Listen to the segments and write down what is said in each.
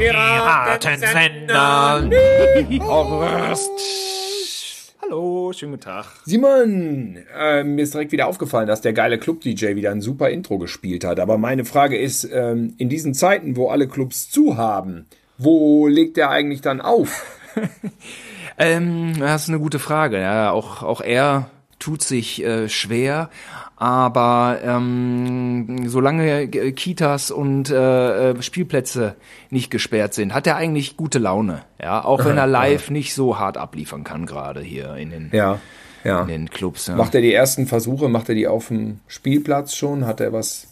Piratensender. Horst. Hallo, schönen guten Tag. Simon, äh, mir ist direkt wieder aufgefallen, dass der geile Club-DJ wieder ein super Intro gespielt hat. Aber meine Frage ist, ähm, in diesen Zeiten, wo alle Clubs zu haben, wo legt der eigentlich dann auf? Ähm, das ist eine gute Frage. Ja, auch, auch er tut sich äh, schwer, aber ähm, solange Kitas und äh, äh, Spielplätze nicht gesperrt sind, hat er eigentlich gute Laune. Ja, auch wenn er live nicht so hart abliefern kann gerade hier in den Ja, ja. in den Clubs. Ja. Macht er die ersten Versuche? Macht er die auf dem Spielplatz schon? Hat er was?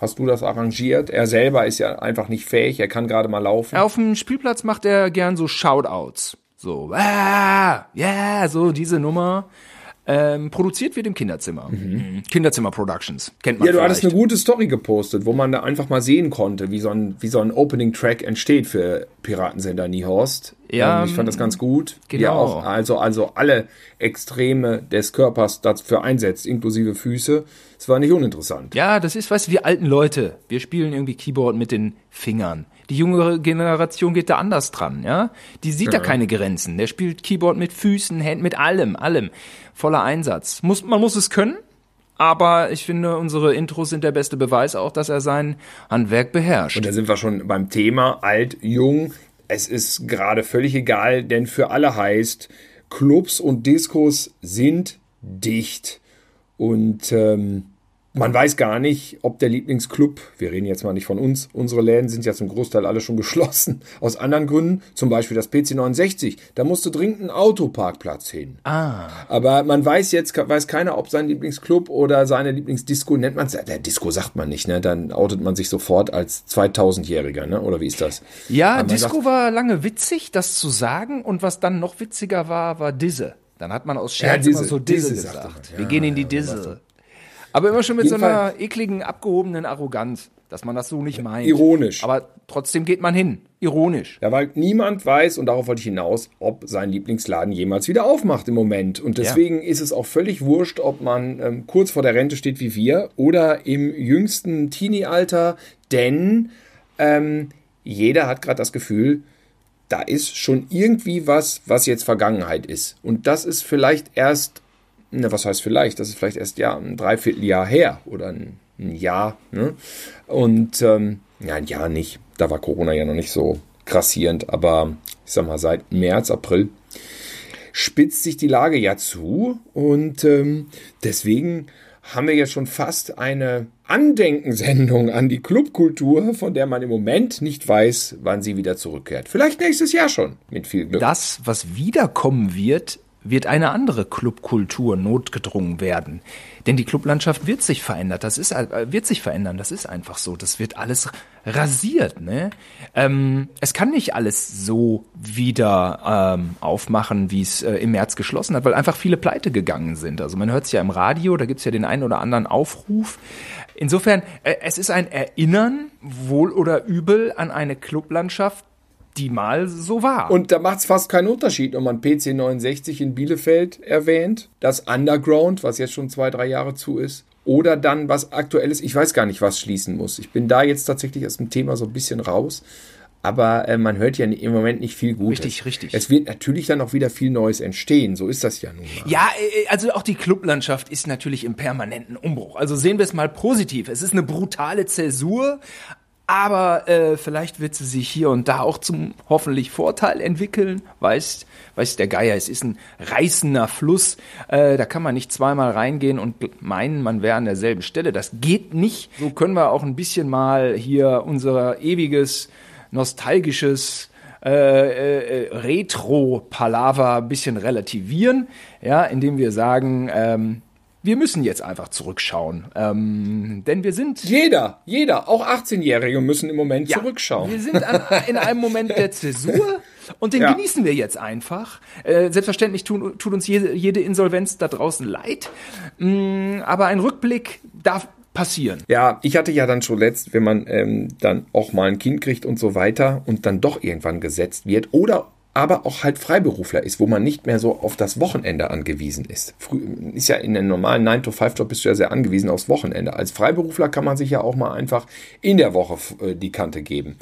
Hast du das arrangiert? Er selber ist ja einfach nicht fähig. Er kann gerade mal laufen. Auf dem Spielplatz macht er gern so Shoutouts. So, ah, yeah, so diese Nummer. Ähm, produziert wird im Kinderzimmer. Mhm. Kinderzimmer Productions. Kennt man Ja, du vielleicht. hattest eine gute Story gepostet, wo man da einfach mal sehen konnte, wie so ein, wie so ein Opening-Track entsteht für Piratensender Niehorst. Ja, Ähm, ich fand das ganz gut. Genau. er auch also, also alle Extreme des Körpers dafür einsetzt, inklusive Füße. Es war nicht uninteressant. Ja, das ist, weißt du, wir alten Leute, wir spielen irgendwie Keyboard mit den Fingern. Die jüngere Generation geht da anders dran, ja? Die sieht da keine Grenzen. Der spielt Keyboard mit Füßen, Händen, mit allem, allem. Voller Einsatz. Muss, man muss es können, aber ich finde, unsere Intros sind der beste Beweis auch, dass er sein Handwerk beherrscht. Und da sind wir schon beim Thema alt, jung. Es ist gerade völlig egal, denn für alle heißt, Clubs und Diskos sind dicht. Und ähm, man weiß gar nicht, ob der Lieblingsclub, wir reden jetzt mal nicht von uns, unsere Läden sind ja zum Großteil alle schon geschlossen, aus anderen Gründen, zum Beispiel das PC69, da musste dringend ein Autoparkplatz hin. Ah. Aber man weiß jetzt, weiß keiner, ob sein Lieblingsclub oder seine Lieblingsdisco, nennt man es, der Disco sagt man nicht, ne? dann outet man sich sofort als 2000-Jähriger, ne? oder wie ist das? Ja, Disco sagt- war lange witzig, das zu sagen. Und was dann noch witziger war, war Disse. Dann hat man aus Scherz Ja, Disse, immer so Disse, gesagt. man. Wir Ja, gehen in die ja, Disse. Aber immer schon mit so einer ekligen, abgehobenen Arroganz, dass man das so nicht meint. Ironisch. Aber trotzdem geht man hin. Ironisch. Ja, weil niemand weiß, und darauf wollte ich hinaus, ob sein Lieblingsladen jemals wieder aufmacht im Moment. Und deswegen ist es auch völlig wurscht, ob man ähm, kurz vor der Rente steht wie wir oder im jüngsten Teenie-Alter, denn ähm, jeder hat gerade das Gefühl, da ist schon irgendwie was, was jetzt Vergangenheit ist. Und das ist vielleicht erst, na, was heißt vielleicht? Das ist vielleicht erst ja ein Dreivierteljahr her oder ein, ein Jahr. Ne? Und ähm, ja, ein Jahr nicht. Da war Corona ja noch nicht so grassierend, aber ich sag mal, seit März, April spitzt sich die Lage ja zu und ähm, deswegen haben wir jetzt schon fast eine Andenkensendung an die Clubkultur, von der man im Moment nicht weiß, wann sie wieder zurückkehrt. Vielleicht nächstes Jahr schon, mit viel Glück. Das, was wiederkommen wird, wird eine andere Clubkultur notgedrungen werden. Denn die Clublandschaft wird sich verändern. Das ist, äh, wird sich verändern. Das ist einfach so. Das wird alles rasiert. Ne? Ähm, es kann nicht alles so wieder ähm, aufmachen, wie es äh, im März geschlossen hat, weil einfach viele pleite gegangen sind. Also man hört es ja im Radio, da gibt's ja den einen oder anderen Aufruf. Insofern, äh, es ist ein Erinnern, wohl oder übel, an eine Clublandschaft, die mal so war. Und da macht es fast keinen Unterschied, ob man PC69 in Bielefeld erwähnt, das Underground, was jetzt schon zwei, drei Jahre zu ist, oder dann was aktuelles. Ich weiß gar nicht, was schließen muss. Ich bin da jetzt tatsächlich aus dem Thema so ein bisschen raus. Aber äh, man hört ja im Moment nicht viel Gutes. Richtig, richtig. Es wird natürlich dann auch wieder viel Neues entstehen. So ist das ja nun mal. Ja, äh, also auch die Clublandschaft ist natürlich im permanenten Umbruch. Also sehen wir es mal positiv. Es ist eine brutale Zäsur, aber äh, vielleicht wird sie sich hier und da auch zum hoffentlich Vorteil entwickeln. Weiß, weiß der Geier, es ist ein reißender Fluss. Äh, da kann man nicht zweimal reingehen und meinen, man wäre an derselben Stelle. Das geht nicht. So können wir auch ein bisschen mal hier unser ewiges, nostalgisches äh, äh, Retro-Palaver ein bisschen relativieren, ja, indem wir sagen, ähm, wir müssen jetzt einfach zurückschauen. Ähm, denn wir sind Jeder, jeder, auch 18-Jährige müssen im Moment ja, zurückschauen. Wir sind an, in einem Moment der Zäsur und den Ja. genießen wir jetzt einfach. Äh, selbstverständlich tun, tut uns jede, jede Insolvenz da draußen leid, Mm, aber ein Rückblick darf passieren. Ja, ich hatte ja dann schon letzt, wenn man ähm, dann auch mal ein Kind kriegt und so weiter und dann doch irgendwann gesetzt wird oder aber auch halt Freiberufler ist, wo man nicht mehr so auf das Wochenende angewiesen ist. Früh, ist ja in einem normalen 9-to-5-Job bist du ja sehr angewiesen aufs Wochenende. Als Freiberufler kann man sich ja auch mal einfach in der Woche äh, die Kante geben.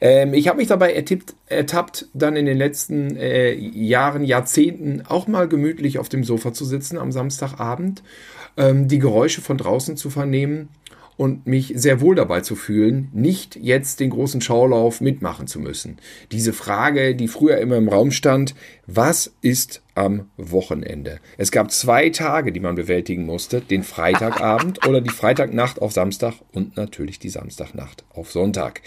Ähm, ich habe mich dabei ertippt, ertappt, dann in den letzten äh, Jahren, Jahrzehnten auch mal gemütlich auf dem Sofa zu sitzen am Samstagabend, ähm, die Geräusche von draußen zu vernehmen und mich sehr wohl dabei zu fühlen, nicht jetzt den großen Schaulauf mitmachen zu müssen. Diese Frage, die früher immer im Raum stand, was ist am Wochenende? Es gab zwei Tage, die man bewältigen musste, den Freitagabend oder die Freitagnacht auf Samstag und natürlich die Samstagnacht auf Sonntag.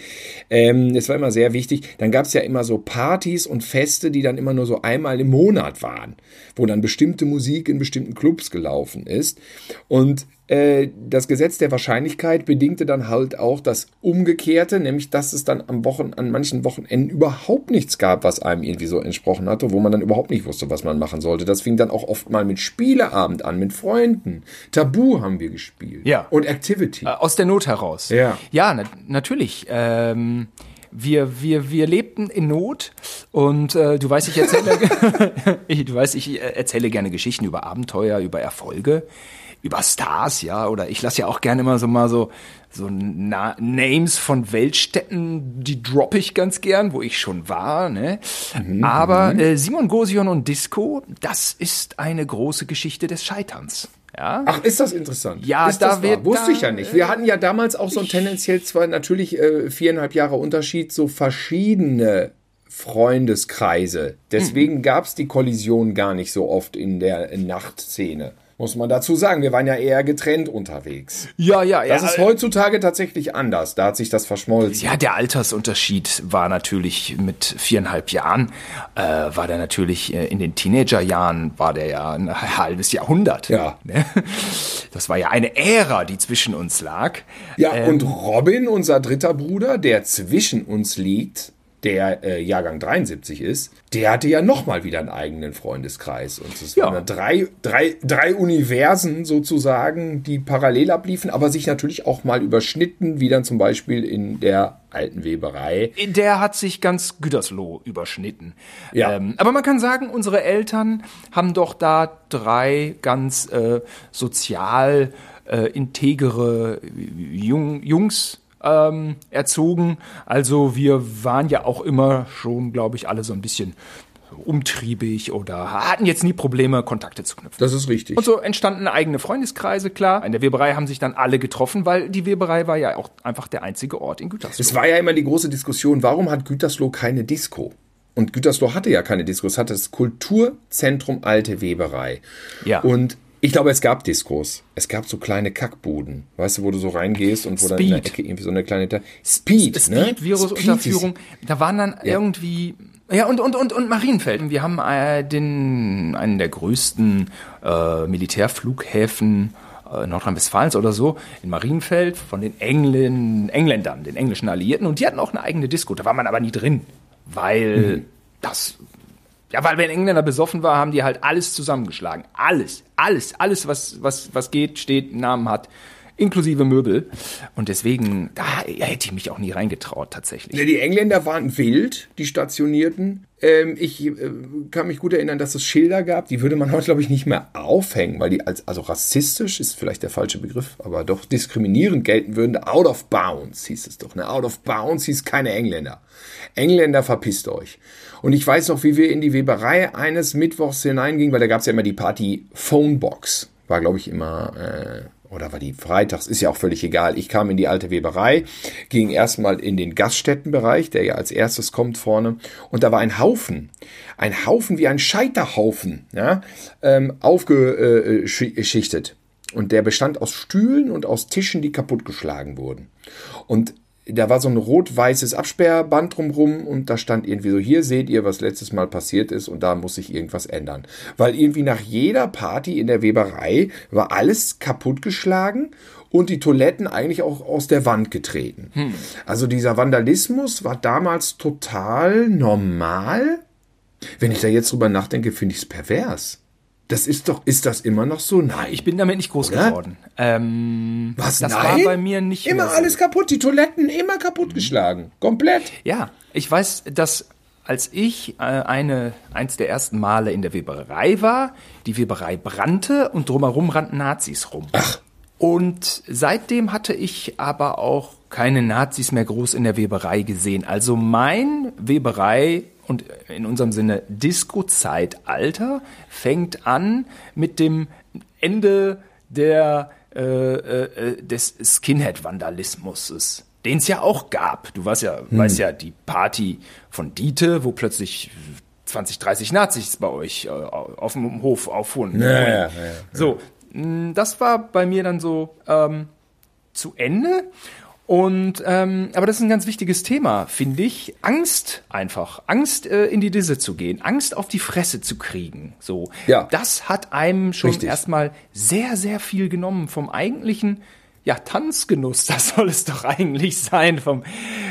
Ähm, das war immer sehr wichtig. Dann gab es ja immer so Partys und Feste, die dann immer nur so einmal im Monat waren, wo dann bestimmte Musik in bestimmten Clubs gelaufen ist. Und äh, das Gesetz der Wahrscheinlichkeit bedingte dann halt auch das Umgekehrte, nämlich dass es dann am Wochen, an manchen Wochenenden überhaupt nichts gab, was einem irgendwie so entsprochen hatte, wo man dann überhaupt nicht wusste, was man machen sollte. Das fing dann auch oft mal mit Spieleabend an, mit Freunden. Tabu haben wir gespielt. Ja. Und Activity. Äh, aus der Not heraus. Ja. Ja, na natürlich. Ähm wir, wir, wir lebten in Not und äh, du weißt, ich erzähle, ich, du weißt, ich erzähle gerne Geschichten über Abenteuer, über Erfolge über Stars, ja, oder ich lasse ja auch gerne immer so mal so, so Na Names von Weltstädten, die droppe ich ganz gern, wo ich schon war, ne? Mhm. Aber mhm. äh, Simon Gosion und Disco, das ist eine große Geschichte des Scheiterns. Ja? Ach, ist das interessant? Ja, ist da das wird Wusste da, ich ja nicht. Wir hatten ja damals auch so ein tendenziell zwar natürlich äh, viereinhalb Jahre Unterschied, so verschiedene Freundeskreise. Deswegen mhm. gab es die Kollision gar nicht so oft in der Nachtszene muss man dazu sagen. Wir waren ja eher getrennt unterwegs. Ja, ja, ja. Das ist heutzutage tatsächlich anders. Da hat sich das verschmolzen. Ja, der Altersunterschied war natürlich mit viereinhalb Jahren, äh, war der natürlich äh, in den Teenagerjahren, war der ja ein halbes Jahrhundert. Ja. Ne? Das war ja eine Ära, die zwischen uns lag. Ja, ähm, und Robin, unser dritter Bruder, der zwischen uns liegt, der äh, Jahrgang 73 ist, der hatte ja nochmal wieder einen eigenen Freundeskreis. Und es ja. waren drei, drei, drei Universen sozusagen, die parallel abliefen, aber sich natürlich auch mal überschnitten, wie dann zum Beispiel in der alten Weberei. Der hat sich ganz Gütersloh überschnitten. Ja. Ähm, aber man kann sagen, unsere Eltern haben doch da drei ganz äh, sozial äh, integere Jung, Jungs ähm, erzogen. Also wir waren ja auch immer schon, glaube ich, alle so ein bisschen umtriebig oder hatten jetzt nie Probleme, Kontakte zu knüpfen. Das ist richtig. Und so entstanden eigene Freundeskreise, klar. In der Weberei haben sich dann alle getroffen, weil die Weberei war ja auch einfach der einzige Ort in Gütersloh. Es war ja immer die große Diskussion, warum hat Gütersloh keine Disco? Und Gütersloh hatte ja keine Disco, es hatte das Kulturzentrum Alte Weberei. Ja. Und ich glaube, es gab Diskos. Es gab so kleine Kackbuden, weißt du, wo du so reingehst und wo Speed. dann in der Ecke irgendwie so eine kleine Speed, Speed, ne? Virusunterführung. Da waren dann ja. irgendwie ja und und und und Marienfeld. Wir haben äh, den einen der größten äh, Militärflughäfen äh, Nordrhein-Westfalens oder so in Marienfeld von den Engländ Engländern, den englischen Alliierten und die hatten auch eine eigene Disco. Da war man aber nie drin, weil mhm. das ja, weil wenn Engländer besoffen war, haben die halt alles zusammengeschlagen. Alles, alles, alles, was, was, was geht, steht, Namen hat, inklusive Möbel. Und deswegen, da hätte ich mich auch nie reingetraut, tatsächlich. Ja, die Engländer waren wild, die Stationierten. Ähm, ich äh, kann mich gut erinnern, dass es Schilder gab, die würde man heute, glaube ich, nicht mehr aufhängen, weil die als, also rassistisch ist vielleicht der falsche Begriff, aber doch diskriminierend gelten würden. Out of bounds hieß es doch. Ne? Out of bounds hieß keine Engländer. Engländer, verpisst euch. Und ich weiß noch, wie wir in die Weberei eines Mittwochs hineingingen, weil da gab es ja immer die Party Phonebox. War, glaube ich, immer, äh, oder war die freitags, ist ja auch völlig egal. Ich kam in die alte Weberei, ging erstmal in den Gaststättenbereich, der ja als erstes kommt vorne. Und da war ein Haufen, ein Haufen wie ein Scheiterhaufen, ja, ähm, aufgeschichtet. Und der bestand aus Stühlen und aus Tischen, die kaputtgeschlagen wurden. Und da war so ein rot-weißes Absperrband drumrum und da stand irgendwie so, hier seht ihr, was letztes Mal passiert ist und da muss sich irgendwas ändern. Weil irgendwie nach jeder Party in der Weberei war alles kaputtgeschlagen und die Toiletten eigentlich auch aus der Wand getreten. Hm. Also dieser Vandalismus war damals total normal. Wenn ich da jetzt drüber nachdenke, finde ich es pervers. Das ist doch, ist das immer noch so? Nein. Ich bin damit nicht groß Oder? geworden. Ähm, Was? Das Nein? war bei mir nicht Immer so. alles kaputt, die Toiletten immer kaputtgeschlagen. Komplett. Ja, ich weiß, dass als ich äh, eine, eins der ersten Male in der Weberei war. Die Weberei brannte und drumherum rannten Nazis rum. Ach. Und seitdem hatte ich aber auch keine Nazis mehr groß in der Weberei gesehen. Also mein Weberei und in unserem Sinne Disco-Zeitalter fängt an mit dem Ende der, äh, äh, des Skinhead-Vandalismus den es ja auch gab. Du weißt ja, hm. weißt ja, die Party von Diete, wo plötzlich 20, 30 Nazis bei euch äh, auf dem Hof auffuhren. Ja, ja, ja, so, das war bei mir dann so ähm, zu Ende. Und ähm, aber das ist ein ganz wichtiges Thema, finde ich. Angst einfach, Angst äh, in die Disse zu gehen, Angst auf die Fresse zu kriegen. So, ja. das hat einem schon erstmal sehr, sehr viel genommen vom eigentlichen ja, Tanzgenuss, das soll es doch eigentlich sein, vom,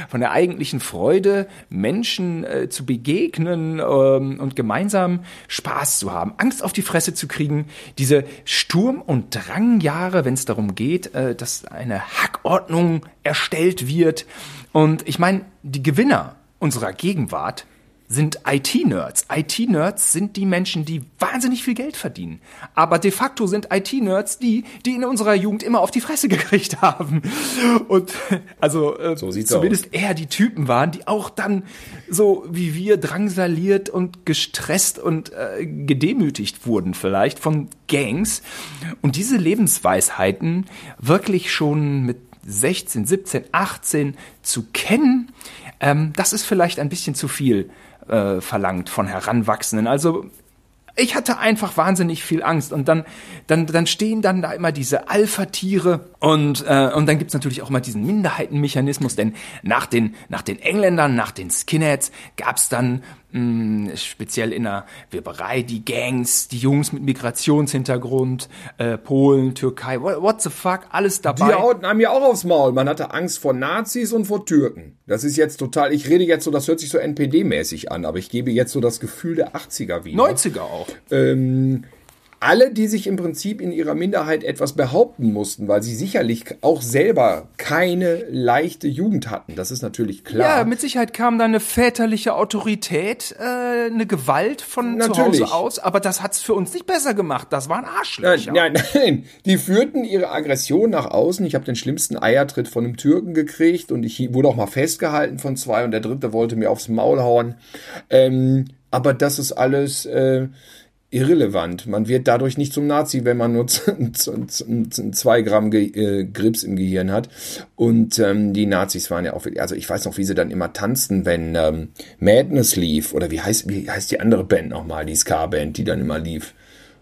von der eigentlichen Freude, Menschen äh, zu begegnen ähm, und gemeinsam Spaß zu haben, Angst auf die Fresse zu kriegen, diese Sturm- und Drangjahre, wenn es darum geht, äh, dass eine Hackordnung erstellt wird. Und ich meine, die Gewinner unserer Gegenwart sind IT-Nerds. IT-Nerds sind die Menschen, die wahnsinnig viel Geld verdienen. Aber de facto sind IT-Nerds die, die in unserer Jugend immer auf die Fresse gekriegt haben. Und also äh, so zumindest aus. eher die Typen waren, die auch dann so wie wir drangsaliert und gestresst und äh, gedemütigt wurden vielleicht von Gangs. Und diese Lebensweisheiten wirklich schon mit 16, 17, 18 zu kennen, ähm, das ist vielleicht ein bisschen zu viel äh, verlangt von Heranwachsenden. Also ich hatte einfach wahnsinnig viel Angst und dann dann dann stehen dann da immer diese Alpha-Tiere und äh, und dann gibt's natürlich auch immer diesen Minderheitenmechanismus, denn nach den nach den Engländern, nach den Skinheads gab's dann mh, speziell in der Weberei die Gangs, die Jungs mit Migrationshintergrund, äh, Polen, Türkei, what, what the fuck, alles dabei. Die hauten einem ja auch aufs Maul. Man hatte Angst vor Nazis und vor Türken. Das ist jetzt total, ich rede jetzt so, das hört sich so NPD-mäßig an, aber ich gebe jetzt so das Gefühl der 80er wieder. 90er auch. Ähm, alle, die sich im Prinzip in ihrer Minderheit etwas behaupten mussten, weil sie sicherlich auch selber keine leichte Jugend hatten. Das ist natürlich klar. Ja, mit Sicherheit kam da eine väterliche Autorität, äh, eine Gewalt von natürlich. zu Hause aus, aber das hat's für uns nicht besser gemacht. Das waren Arschlöcher. Nein, nein, nein. Die führten ihre Aggression nach außen. Ich habe den schlimmsten Eiertritt von einem Türken gekriegt und ich wurde auch mal festgehalten von zwei und der dritte wollte mir aufs Maul hauen. Ähm, aber das ist alles... Äh, irrelevant. Man wird dadurch nicht zum Nazi, wenn man nur zwei Gramm äh, Grips im Gehirn hat. Und ähm, die Nazis waren ja auch, also ich weiß noch, wie sie dann immer tanzten, wenn ähm, Madness lief. Oder wie heißt, wie heißt die andere Band nochmal, die Ska-Band, die dann immer lief.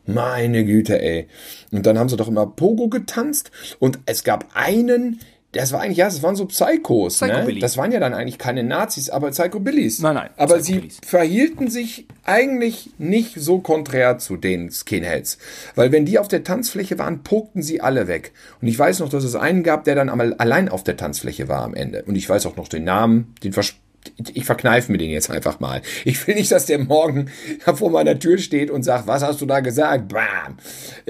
Meine Güte, ey. Und dann haben sie doch immer Pogo getanzt. Und es gab einen, das war eigentlich, ja, das waren so Psychos. Ne? Das waren ja dann eigentlich keine Nazis, aber Psychobillies. Nein, nein. Aber sie verhielten sich eigentlich nicht so konträr zu den Skinheads. Weil wenn die auf der Tanzfläche waren, pokten sie alle weg. Und ich weiß noch, dass es einen gab, der dann einmal allein auf der Tanzfläche war am Ende. Und ich weiß auch noch den Namen, den vers ich verkneife mir den jetzt einfach mal. Ich will nicht, dass der morgen vor meiner Tür steht und sagt, was hast du da gesagt? Bam.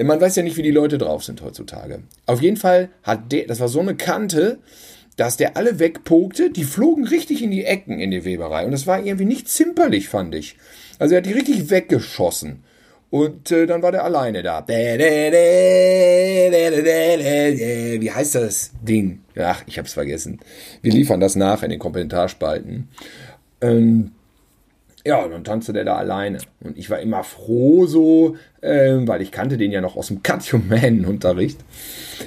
Man weiß ja nicht, wie die Leute drauf sind heutzutage. Auf jeden Fall hat der, das war so eine Kante, dass der alle wegpokte. Die flogen richtig in die Ecken in die Weberei. Und das war irgendwie nicht zimperlich, fand ich. Also er hat die richtig weggeschossen. Und äh, dann war der alleine da. Wie heißt das Ding? Ach, ich hab's vergessen. Wir liefern das nach in den Kommentarspalten. Ähm, ja, und dann tanzte der da alleine. Und ich war immer froh so, ähm, weil ich kannte den ja noch aus dem Cut Your Man Unterricht.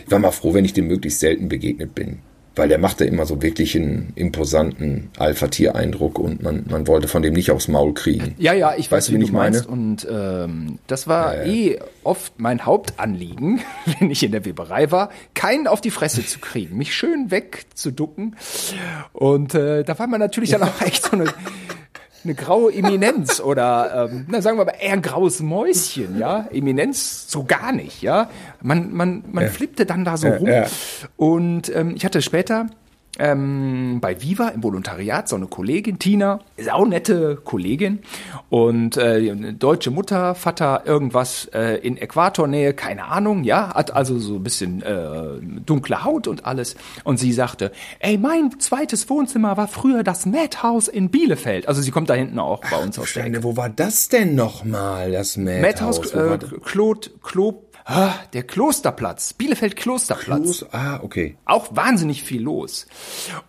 Ich war mal froh, wenn ich dem möglichst selten begegnet bin weil der machte immer so wirklich einen imposanten Alpha-Tier-Eindruck und man, man wollte von dem nicht aufs Maul kriegen. Ja, ja, ich weiß, weißt, wie, wie du meinst. Und ähm, das war ja, ja. eh oft mein Hauptanliegen, wenn ich in der Weberei war, keinen auf die Fresse zu kriegen, mich schön wegzuducken. Und äh, da war man natürlich dann auch echt so eine eine graue Eminenz oder ähm, na, sagen wir mal eher ein graues Mäuschen, ja. Eminenz so gar nicht, ja. Man, man, man ja. flippte dann da so rum. Ja. Und ähm, ich hatte später ähm, bei Viva im Volontariat so eine Kollegin, Tina, ist auch nette Kollegin und äh, deutsche Mutter, Vater irgendwas äh, in Äquatornähe, keine Ahnung, ja, hat also so ein bisschen äh, dunkle Haut und alles und sie sagte, ey, mein zweites Wohnzimmer war früher das Madhouse in Bielefeld. Also sie kommt da hinten auch bei uns aus der Steine, wo war das denn nochmal, das Madhouse, Madhouse? Äh? Claude, Claude, der Klosterplatz, Bielefeld Klosterplatz. Los? Ah, okay. auch wahnsinnig viel los.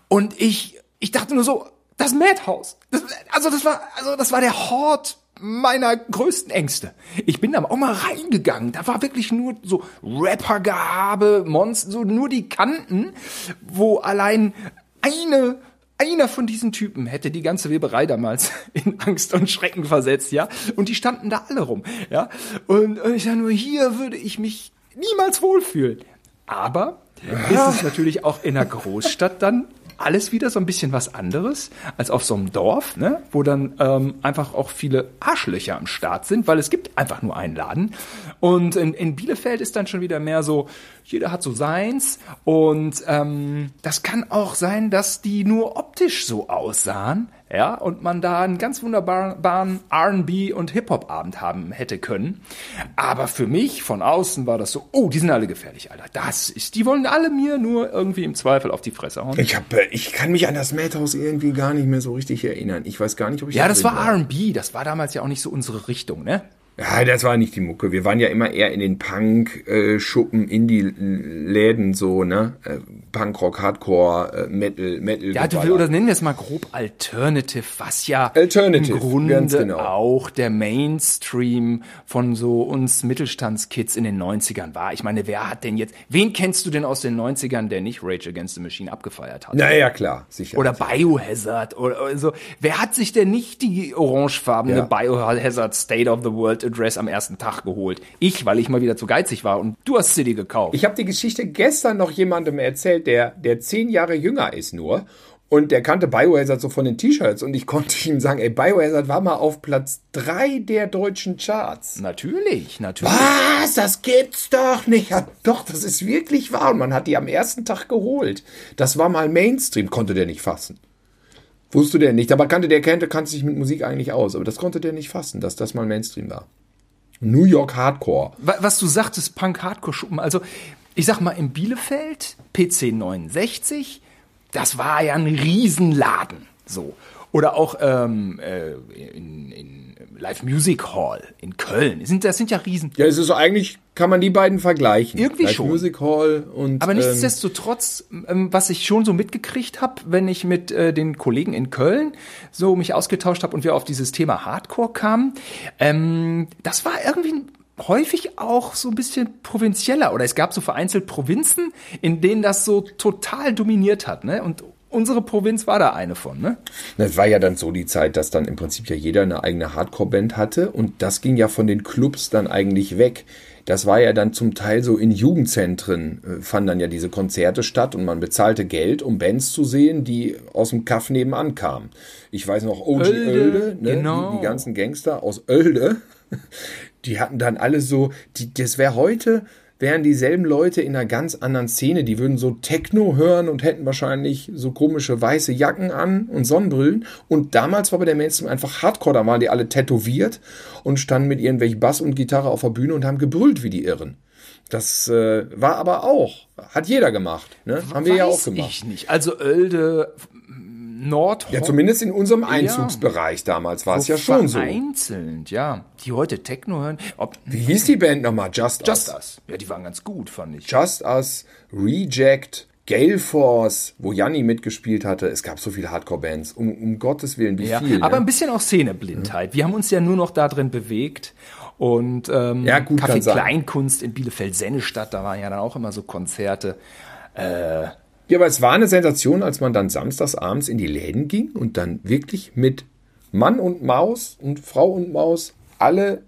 Und ich, ich dachte nur so, das Madhouse. Das, also das war, also das war der Hort meiner größten Ängste. Ich bin da auch mal reingegangen. Da war wirklich nur so Rappergehabe, Monster, so nur die Kanten, wo allein eine einer von diesen Typen hätte die ganze Weberei damals in Angst und Schrecken versetzt, ja. Und die standen da alle rum, ja. Und ich sag nur, hier würde ich mich niemals wohlfühlen. Aber ist es natürlich auch in einer Großstadt dann alles wieder so ein bisschen was anderes als auf so einem Dorf, ne? wo dann ähm, einfach auch viele Arschlöcher am Start sind, weil es gibt einfach nur einen Laden. Und in, in Bielefeld ist dann schon wieder mehr so, jeder hat so seins. Und ähm, das kann auch sein, dass die nur optisch so aussahen, ja, und man da einen ganz wunderbaren R&B und Hip-Hop-Abend haben hätte können. Aber für mich von außen war das so, oh, die sind alle gefährlich, Alter. Das ist, die wollen alle mir nur irgendwie im Zweifel auf die Fresse hauen. Ich, hab, äh, ich kann mich an das Madhouse irgendwie gar nicht mehr so richtig erinnern. Ich weiß gar nicht, ob ich Ja, da das drin war R&B, das war damals ja auch nicht so unsere Richtung, ne? Ja, das war nicht die Mucke. Wir waren ja immer eher in den Punk-Schuppen, Indie-Läden so, ne? Äh, Punkrock, Hardcore, äh, Metal, Metal. Ja, du, Geballer. oder nennen wir es mal grob Alternative, was ja Alternative, im Grunde genau. auch der Mainstream von so uns Mittelstandskids in den 90ern war. Ich meine, wer hat denn jetzt, wen kennst du denn aus den 90ern, der nicht Rage Against the Machine abgefeiert hat? Naja, klar, sicher. Oder Biohazard oder, oder so. Wer hat sich denn nicht die orangefarbene Ja. Biohazard State of the World Address am ersten Tag geholt? Ich, weil ich mal wieder zu geizig war und du hast City gekauft. Ich habe die Geschichte gestern noch jemandem erzählt, der, der zehn Jahre jünger ist nur. Und der kannte Biohazard so von den T-Shirts. Und ich konnte ihm sagen, ey, Biohazard war mal auf Platz drei der deutschen Charts. natürlich, natürlich. Was? Das gibt's doch nicht. Ja, doch, das ist wirklich wahr. Und man hat die am ersten Tag geholt. Das war mal Mainstream. Konnte der nicht fassen. Wusste der nicht. Aber kannte der kannte, kannte sich mit Musik eigentlich aus. Aber das konnte der nicht fassen, dass das mal Mainstream war. New York Hardcore. Wa- Was du sagtest, Punk-Hardcore-Schuppen, also ich sag mal, in Bielefeld, PC 69, das war ja ein Riesenladen. So. Oder auch ähm, äh, in, in Live Music Hall in Köln. Sind, das sind ja Riesen. Ja, es ist so eigentlich, kann man die beiden vergleichen. Irgendwie Live schon. Music Hall und. Aber ähm, nichtsdestotrotz, ähm, was ich schon so mitgekriegt habe, wenn ich mit äh, den Kollegen in Köln so mich ausgetauscht habe und wir auf dieses Thema Hardcore kamen, ähm, das war irgendwie häufig auch so ein bisschen provinzieller oder es gab so vereinzelt Provinzen, in denen das so total dominiert hat, ne? Und unsere Provinz war da eine von, ne? Das war ja dann so die Zeit, dass dann im Prinzip ja jeder eine eigene Hardcore-Band hatte und das ging ja von den Clubs dann eigentlich weg. Das war ja dann zum Teil so in Jugendzentren äh, fanden dann ja diese Konzerte statt und man bezahlte Geld, um Bands zu sehen, die aus dem Kaff nebenan kamen. Ich weiß noch, OG Oelde, Oelde, ne? genau. die, die ganzen Gangster aus Oelde, die hatten dann alle so, die, das wäre heute, wären dieselben Leute in einer ganz anderen Szene, die würden so Techno hören und hätten wahrscheinlich so komische weiße Jacken an und Sonnenbrillen. Und damals war bei der Mainstream einfach Hardcore, da waren die alle tätowiert und standen mit irgendwelchen Bass und Gitarre auf der Bühne und haben gebrüllt wie die Irren. Das äh, war aber auch, hat jeder gemacht, ne? Haben wir ja auch gemacht. ich nicht. Also Oelde, Nord, Ja, zumindest in unserem Einzugsbereich damals war es ja schon so. Vereinzelt, ja. Die heute Techno hören. Ob, Wie hieß die Band nochmal? Just, Just Us. Us. Ja, die waren ganz gut, fand ich. Just Us, Reject, Gale Force, wo Janni mitgespielt hatte. Es gab so viele Hardcore-Bands. Um, um Gottes Willen, wie Ja, viel. aber ne? ein bisschen auch Szeneblindheit. Wir haben uns ja nur noch da drin bewegt. Und ähm, Ja, gut, Café. Kleinkunst in Bielefeld-Sennestadt, da waren ja dann auch immer so Konzerte. Ja, aber es war eine Sensation, als man dann samstags abends in die Läden ging und dann wirklich mit Mann und Maus und Frau und Maus alle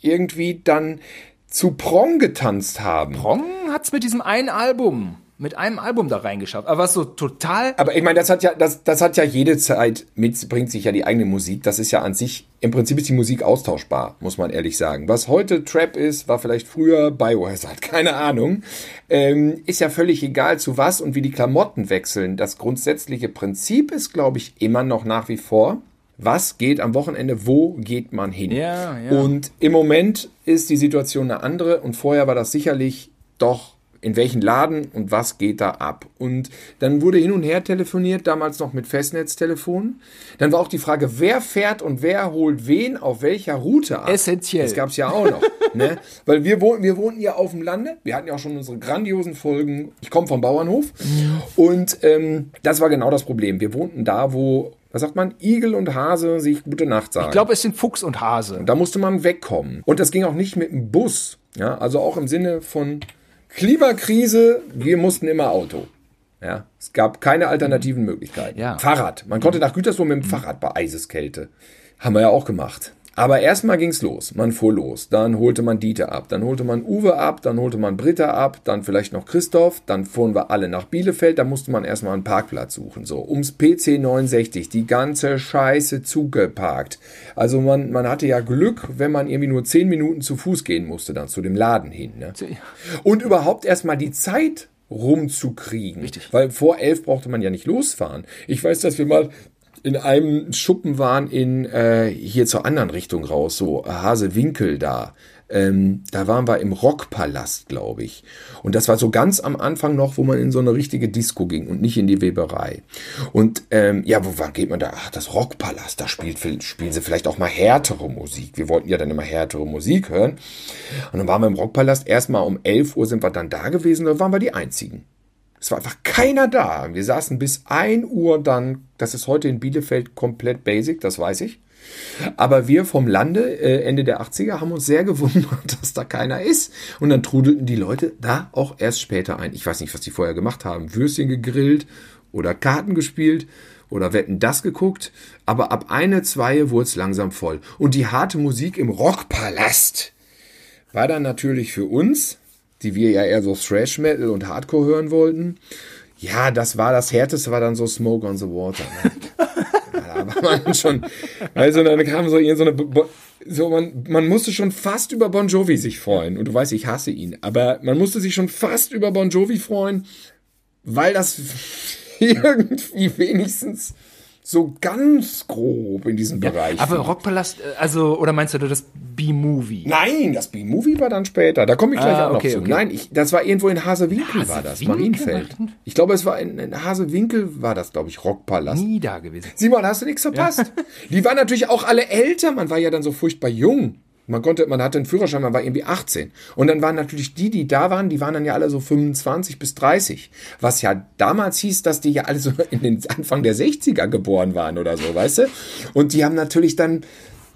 irgendwie dann zu Prong getanzt haben. Prong hat's mit diesem einen Album mit einem Album da reingeschafft. Aber was so total. Aber ich meine, das hat ja, das, das hat ja jede Zeit mit, bringt sich ja die eigene Musik. Das ist ja an sich, im Prinzip ist die Musik austauschbar, muss man ehrlich sagen. Was heute Trap ist, war vielleicht früher Biohazard, keine Ahnung. Ähm, ist ja völlig egal zu was und wie die Klamotten wechseln. Das grundsätzliche Prinzip ist, glaube ich, immer noch nach wie vor. Was geht am Wochenende? Wo geht man hin? Ja, ja. Und im Moment ist die Situation eine andere und vorher war das sicherlich doch in welchen Laden und was geht da ab. Und dann wurde hin und her telefoniert, damals noch mit Festnetztelefon. Dann war auch die Frage, wer fährt und wer holt wen auf welcher Route ab. Essentiell. Das gab es ja auch noch. ne? Weil wir wohnten, wir wohnten ja auf dem Lande. Wir hatten ja auch schon unsere grandiosen Folgen. Ich komme vom Bauernhof. Und ähm, das war genau das Problem. Wir wohnten da, wo was sagt man? Igel und Hase sich gute Nacht sagen. Ich glaube, es sind Fuchs und Hase. Und da musste man wegkommen. Und das ging auch nicht mit dem Bus. Ja, also auch im Sinne von Klimakrise, wir mussten immer Auto. Ja, es gab keine alternativen Möglichkeiten. Ja. Fahrrad. Man konnte nach Gütersloh mit dem Fahrrad bei Eiseskälte. Haben wir ja auch gemacht. Aber erstmal ging's los. Man fuhr los. Dann holte man Dieter ab. Dann holte man Uwe ab. Dann holte man Britta ab. Dann vielleicht noch Christoph. Dann fuhren wir alle nach Bielefeld. Da musste man erstmal einen Parkplatz suchen. So, ums PC 69. Die ganze Scheiße zugeparkt. Also man, man hatte ja Glück, wenn man irgendwie nur zehn Minuten zu Fuß gehen musste, dann zu dem Laden hin. Ne? Und überhaupt erstmal die Zeit rumzukriegen. Richtig. Weil vor elf brauchte man ja nicht losfahren. Ich weiß, dass wir mal in einem Schuppen waren in äh, hier zur anderen Richtung raus, so Hasewinkel da. Ähm, da waren wir im Rockpalast, glaube ich. Und das war so ganz am Anfang noch, wo man in so eine richtige Disco ging und nicht in die Weberei. Und ähm, ja, wo war, geht man da? Ach, das Rockpalast, da spielt, spielen sie vielleicht auch mal härtere Musik. Wir wollten ja dann immer härtere Musik hören. Und dann waren wir im Rockpalast. Erstmal um 11 Uhr sind wir dann da gewesen, da waren wir die Einzigen. Es war einfach keiner da. Wir saßen bis 1 Uhr dann, das ist heute in Bielefeld komplett basic, das weiß ich. Aber wir vom Lande, äh, Ende der 80er, haben uns sehr gewundert, dass da keiner ist. Und dann trudelten die Leute da auch erst später ein. Ich weiß nicht, was die vorher gemacht haben. Würstchen gegrillt oder Karten gespielt oder wetten das geguckt. Aber ab eine, zwei wurde es langsam voll. Und die harte Musik im Rockpalast war dann natürlich für uns die wir ja eher so Thrash Metal und Hardcore hören wollten. Ja, das war das härteste, war dann so Smoke on the Water. Ne? ja, da war man schon, also dann kam so so eine, so man, man musste schon fast über Bon Jovi sich freuen. Und du weißt, ich hasse ihn, aber man musste sich schon fast über Bon Jovi freuen, weil das irgendwie wenigstens so ganz grob in diesem ja, Bereich. Aber Rockpalast, also, oder meinst du das B-Movie? Nein, das B-Movie war dann später. Da komme ich gleich ah, auch okay, noch zu. Okay. Nein, ich, das war irgendwo in Hasewinkel, Hasewinkel war das, Marienfeld. Ich glaube, es war in, in Hasewinkel war das, glaube ich, Rockpalast. Nie da gewesen. Simon, hast du nichts verpasst? Ja. Die waren natürlich auch alle älter. Man war ja dann so furchtbar jung. Man konnte, man hatte einen Führerschein, man war irgendwie 18. Und dann waren natürlich die, die da waren, die waren dann ja alle so 25 bis 30. Was ja damals hieß, dass die ja alle so in den Anfang der 60er geboren waren oder so, weißt du? Und die haben natürlich dann,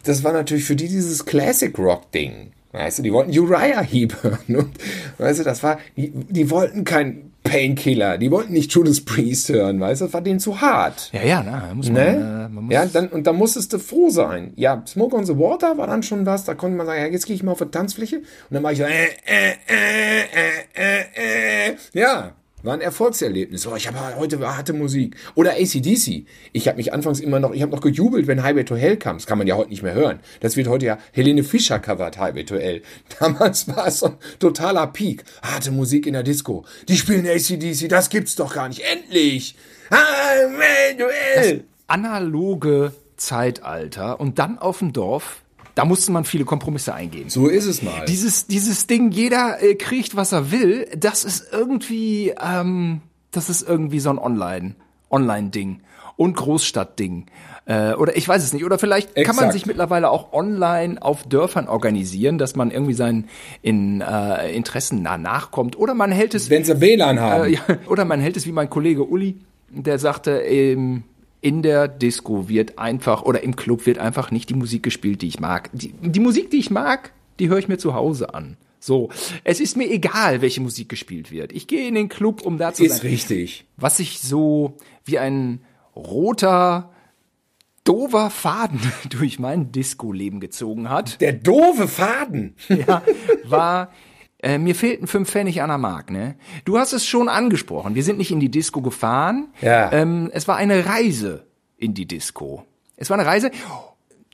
das war natürlich für die dieses Classic Rock Ding. Weißt du, die wollten Uriah Heep hören. Und, weißt du, das war, die, die wollten kein Painkiller. Die wollten nicht Judas Priest hören, weißt du, das war denen zu hart. Ja, ja, na, muss man, ne? äh, man muss Ja, dann, und da musstest du froh sein. Ja, Smoke on the Water war dann schon was, da konnte man sagen, ja, jetzt gehe ich mal auf die Tanzfläche. Und dann war ich so, äh, äh, äh, äh, äh, äh. ja, war ein Erfolgserlebnis. Oh, ich habe heute harte Musik. Oder ACDC. Ich habe mich anfangs immer noch, ich habe noch gejubelt, wenn Highway to Hell kam. Das kann man ja heute nicht mehr hören. Das wird heute ja Helene Fischer covert, Highway to Hell. Damals war es so ein totaler Peak. Harte Musik in der Disco. Die spielen ACDC, das gibt's doch gar nicht. Endlich! Highway to Hell! Das analoge Zeitalter und dann auf dem Dorf da musste man viele Kompromisse eingehen. So ist es mal. Dieses, dieses Ding, jeder äh, kriegt, was er will, das ist irgendwie, ähm, das ist irgendwie so ein Online, Online-Ding und Großstadt-Ding. Äh, oder ich weiß es nicht. Oder vielleicht Exakt. kann man sich mittlerweile auch online auf Dörfern organisieren, dass man irgendwie seinen in, äh, Interessen nah nachkommt. Oder man hält es. Wenn sie WLAN haben. Äh, ja, oder man hält es wie mein Kollege Uli, der sagte, ähm, in der Disco wird einfach oder im Club wird einfach nicht die Musik gespielt, die ich mag. Die, die Musik, die ich mag, die höre ich mir zu Hause an. So, es ist mir egal, welche Musik gespielt wird. Ich gehe in den Club, um da zu ist sein. Ist richtig. Was sich so wie ein roter dover Faden durch mein Disco-Leben gezogen hat. Der doofe Faden. ja, war Äh, mir fehlten fünf Pfennig an der Mark, ne? Du hast es schon angesprochen. Wir sind nicht in die Disco gefahren. Ja. Ähm, es war eine Reise in die Disco. Es war eine Reise.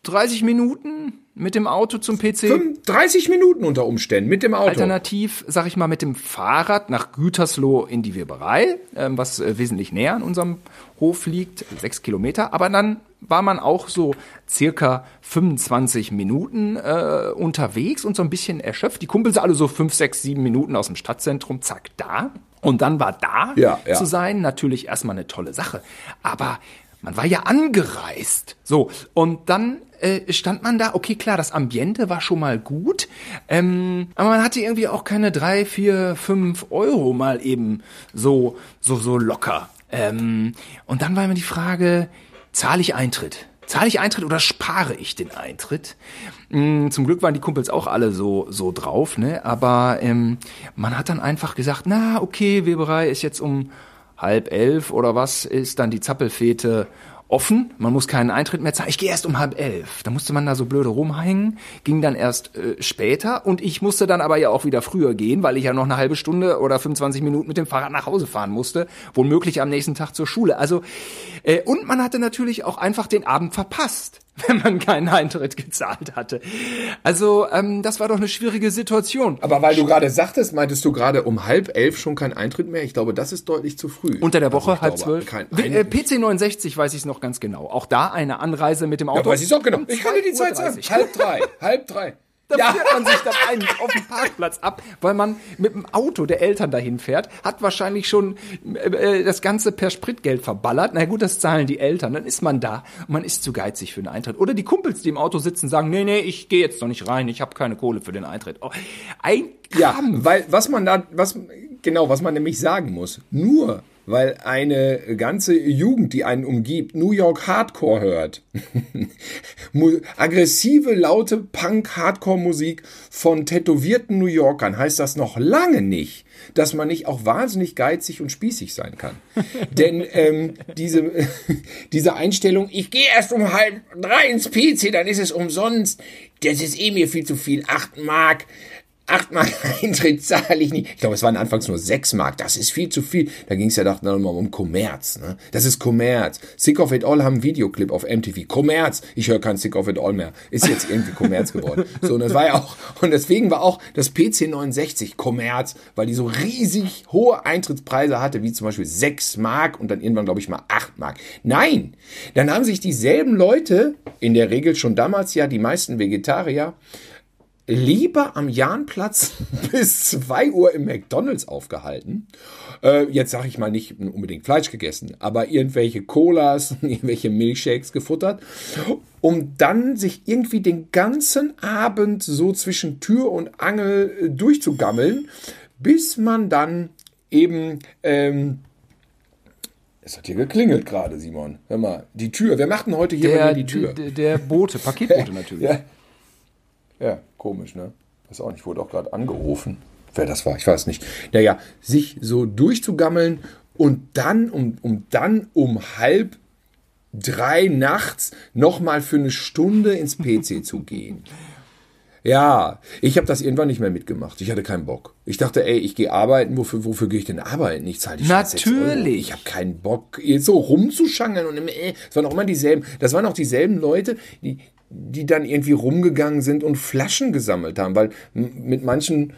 30 Minuten mit dem Auto zum PC. 30 Minuten unter Umständen mit dem Auto. Alternativ, sag ich mal, mit dem Fahrrad nach Gütersloh in die Weberei, ähm, was äh, wesentlich näher an unserem Hof liegt, sechs Kilometer. Aber dann war man auch so circa 25 Minuten äh, unterwegs und so ein bisschen erschöpft. Die Kumpels alle so fünf, sechs, sieben Minuten aus dem Stadtzentrum, zack, da. Und dann war da Ja, ja. zu sein natürlich erstmal eine tolle Sache. Aber man war ja angereist. So, und dann äh, stand man da, okay, klar, das Ambiente war schon mal gut, ähm, aber man hatte irgendwie auch keine drei, vier, fünf Euro mal eben so, so, so locker. Ähm, und dann war immer die Frage, zahle ich Eintritt? Zahle ich Eintritt oder spare ich den Eintritt? Mm, Zum Glück waren die Kumpels auch alle so, so drauf, ne? Aber ähm, man hat dann einfach gesagt, na, okay, Weberei ist jetzt um halb elf oder was, ist dann die Zappelfete offen. Man muss keinen Eintritt mehr zahlen. Ich gehe erst um halb elf. Da musste man da so blöde rumhängen, ging dann erst äh, später und ich musste dann aber ja auch wieder früher gehen, weil ich ja noch eine halbe Stunde oder 25 Minuten mit dem Fahrrad nach Hause fahren musste, womöglich am nächsten Tag zur Schule. Also äh, und man hatte natürlich auch einfach den Abend verpasst, wenn man keinen Eintritt gezahlt hatte. Also ähm, das war doch eine schwierige Situation. Aber weil du gerade sagtest, meintest du gerade um halb elf schon kein Eintritt mehr? Ich glaube, das ist deutlich zu früh. Unter der Woche Also halb zwölf. Äh. PC 69 weiß ich es noch ganz genau. Auch da eine Anreise mit dem Auto. Ja, weiß ich auch genau. Ich kann dir die Zeit sagen. 2:30. Halb drei. Halb drei. Da Ja. fährt man sich dann einen auf dem Parkplatz ab, weil man mit dem Auto der Eltern dahin fährt, hat wahrscheinlich schon äh, das Ganze per Spritgeld verballert. Na gut, das zahlen die Eltern. Dann ist man da und man ist zu geizig für den Eintritt. Oder die Kumpels, die im Auto sitzen, sagen, nee, nee, ich gehe jetzt noch nicht rein, ich habe keine Kohle für den Eintritt. Oh, ein Ja, Krampf. weil was man da, was genau, was man nämlich sagen muss, nur weil eine ganze Jugend, die einen umgibt, New York Hardcore hört, aggressive, laute Punk-Hardcore-Musik von tätowierten New Yorkern, heißt das noch lange nicht, dass man nicht auch wahnsinnig geizig und spießig sein kann. Denn ähm, diese, diese Einstellung, ich gehe erst um halb drei ins PC, dann ist es umsonst, das ist eh mir viel zu viel, acht Mark, 8 Mark Eintritt zahle ich nicht. Ich glaube, es waren anfangs nur 6 Mark. Das ist viel zu viel. Da ging es ja doch nochmal um Kommerz. Ne? Das ist Kommerz. Sick of It All haben einen Videoclip auf MTV. Kommerz. Ich höre kein Sick of It All mehr. Ist jetzt irgendwie Kommerz geworden. So, und das war ja auch, und deswegen war auch das PC 69 Kommerz, weil die so riesig hohe Eintrittspreise hatte, wie zum Beispiel 6 Mark und dann irgendwann, glaube ich, mal 8 Mark. Nein! Dann haben sich dieselben Leute, in der Regel schon damals ja die meisten Vegetarier, lieber am Jahnplatz bis 2 Uhr im McDonalds aufgehalten. Äh, jetzt sage ich mal nicht unbedingt Fleisch gegessen, aber irgendwelche Colas, irgendwelche Milkshakes gefuttert, um dann sich irgendwie den ganzen Abend so zwischen Tür und Angel äh, durchzugammeln, bis man dann eben... Ähm, es hat hier geklingelt gerade, Simon. Hör mal, die Tür. Wer macht denn heute hier bei Der, die Tür? der, der Bote, Paketbote natürlich. Ja. Ja, komisch, ne? Weiß auch nicht, wurde auch gerade angerufen. Wer das war, ich weiß nicht. Naja, sich so durchzugammeln und dann um, um dann um halb drei nachts nochmal für eine Stunde ins PC zu gehen. Ja, ich habe das irgendwann nicht mehr mitgemacht. Ich hatte keinen Bock. Ich dachte, ey, ich gehe arbeiten. Wofür, wofür gehe ich denn arbeiten? Ich zahle die scheiß 6 Euro. Natürlich. Ich habe keinen Bock, jetzt so rumzuschangeln und äh, es waren auch immer dieselben. Das waren auch dieselben Leute, die, die dann irgendwie rumgegangen sind und Flaschen gesammelt haben, weil mit manchen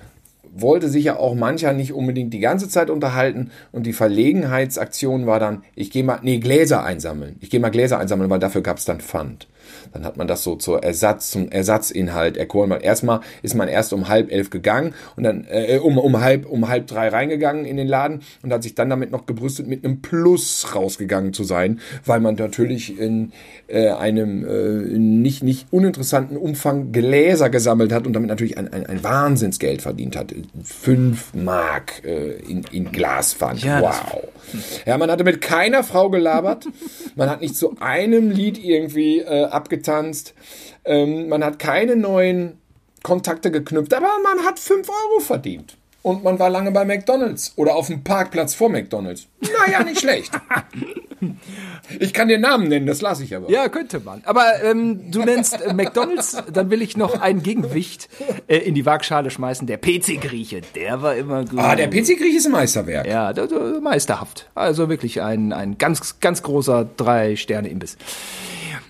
wollte sich ja auch mancher nicht unbedingt die ganze Zeit unterhalten und die Verlegenheitsaktion war dann, ich gehe mal, nee, Gläser einsammeln. Ich gehe mal Gläser einsammeln, weil dafür gab es dann Pfand. Dann hat man das so zur Ersatz, zum Ersatzinhalt erkoren. Weil erstmal ist man erst um halb elf gegangen und dann äh, um, um halb um halb drei reingegangen in den Laden und hat sich dann damit noch gebrüstet, mit einem Plus rausgegangen zu sein, weil man natürlich in äh, einem äh, nicht nicht uninteressanten Umfang Gläser gesammelt hat und damit natürlich ein, ein, ein Wahnsinnsgeld verdient hat. Fünf Mark äh, in, in Glaspfand. Ja, wow. Ja, man hatte mit keiner Frau gelabert. Man hat nicht zu einem Lied irgendwie äh, abgetanzt. Ähm, man hat keine neuen Kontakte geknüpft, aber man hat 5 Euro verdient. Und man war lange bei McDonalds oder auf dem Parkplatz vor McDonalds. Naja, nicht schlecht. Ich kann dir Namen nennen, das lasse ich aber. Ja, könnte man. Aber ähm, du nennst äh, McDonalds, dann will ich noch ein Gegengewicht äh, in die Waagschale schmeißen. Der PC-Grieche, der war immer gut. Ah, der PC-Grieche ist ein Meisterwerk. Ja, der, der, meisterhaft. Also wirklich ein, ein ganz, ganz großer Drei-Sterne-Imbiss.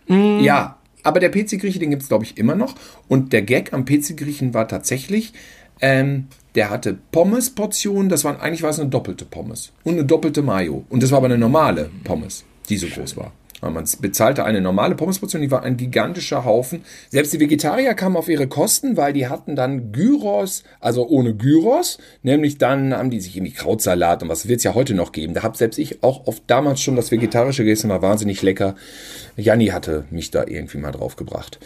Ja, aber der PC-Grieche, den gibt's glaube ich, immer noch. Und der Gag am PC-Griechen war tatsächlich, ähm, der hatte Pommes-Portionen, das waren, eigentlich war es eine doppelte Pommes. Und eine doppelte Mayo. Und das war aber eine normale Pommes, die so groß war. Man bezahlte eine normale Pommesportion, die war ein gigantischer Haufen. Selbst die Vegetarier kamen auf ihre Kosten, weil die hatten dann Gyros, also ohne Gyros, nämlich dann haben die sich irgendwie Krautsalat und was wird's ja heute noch geben. Da hab selbst ich auch oft damals schon das Vegetarische gegessen, war wahnsinnig lecker. Janni hatte mich da irgendwie mal drauf gebracht.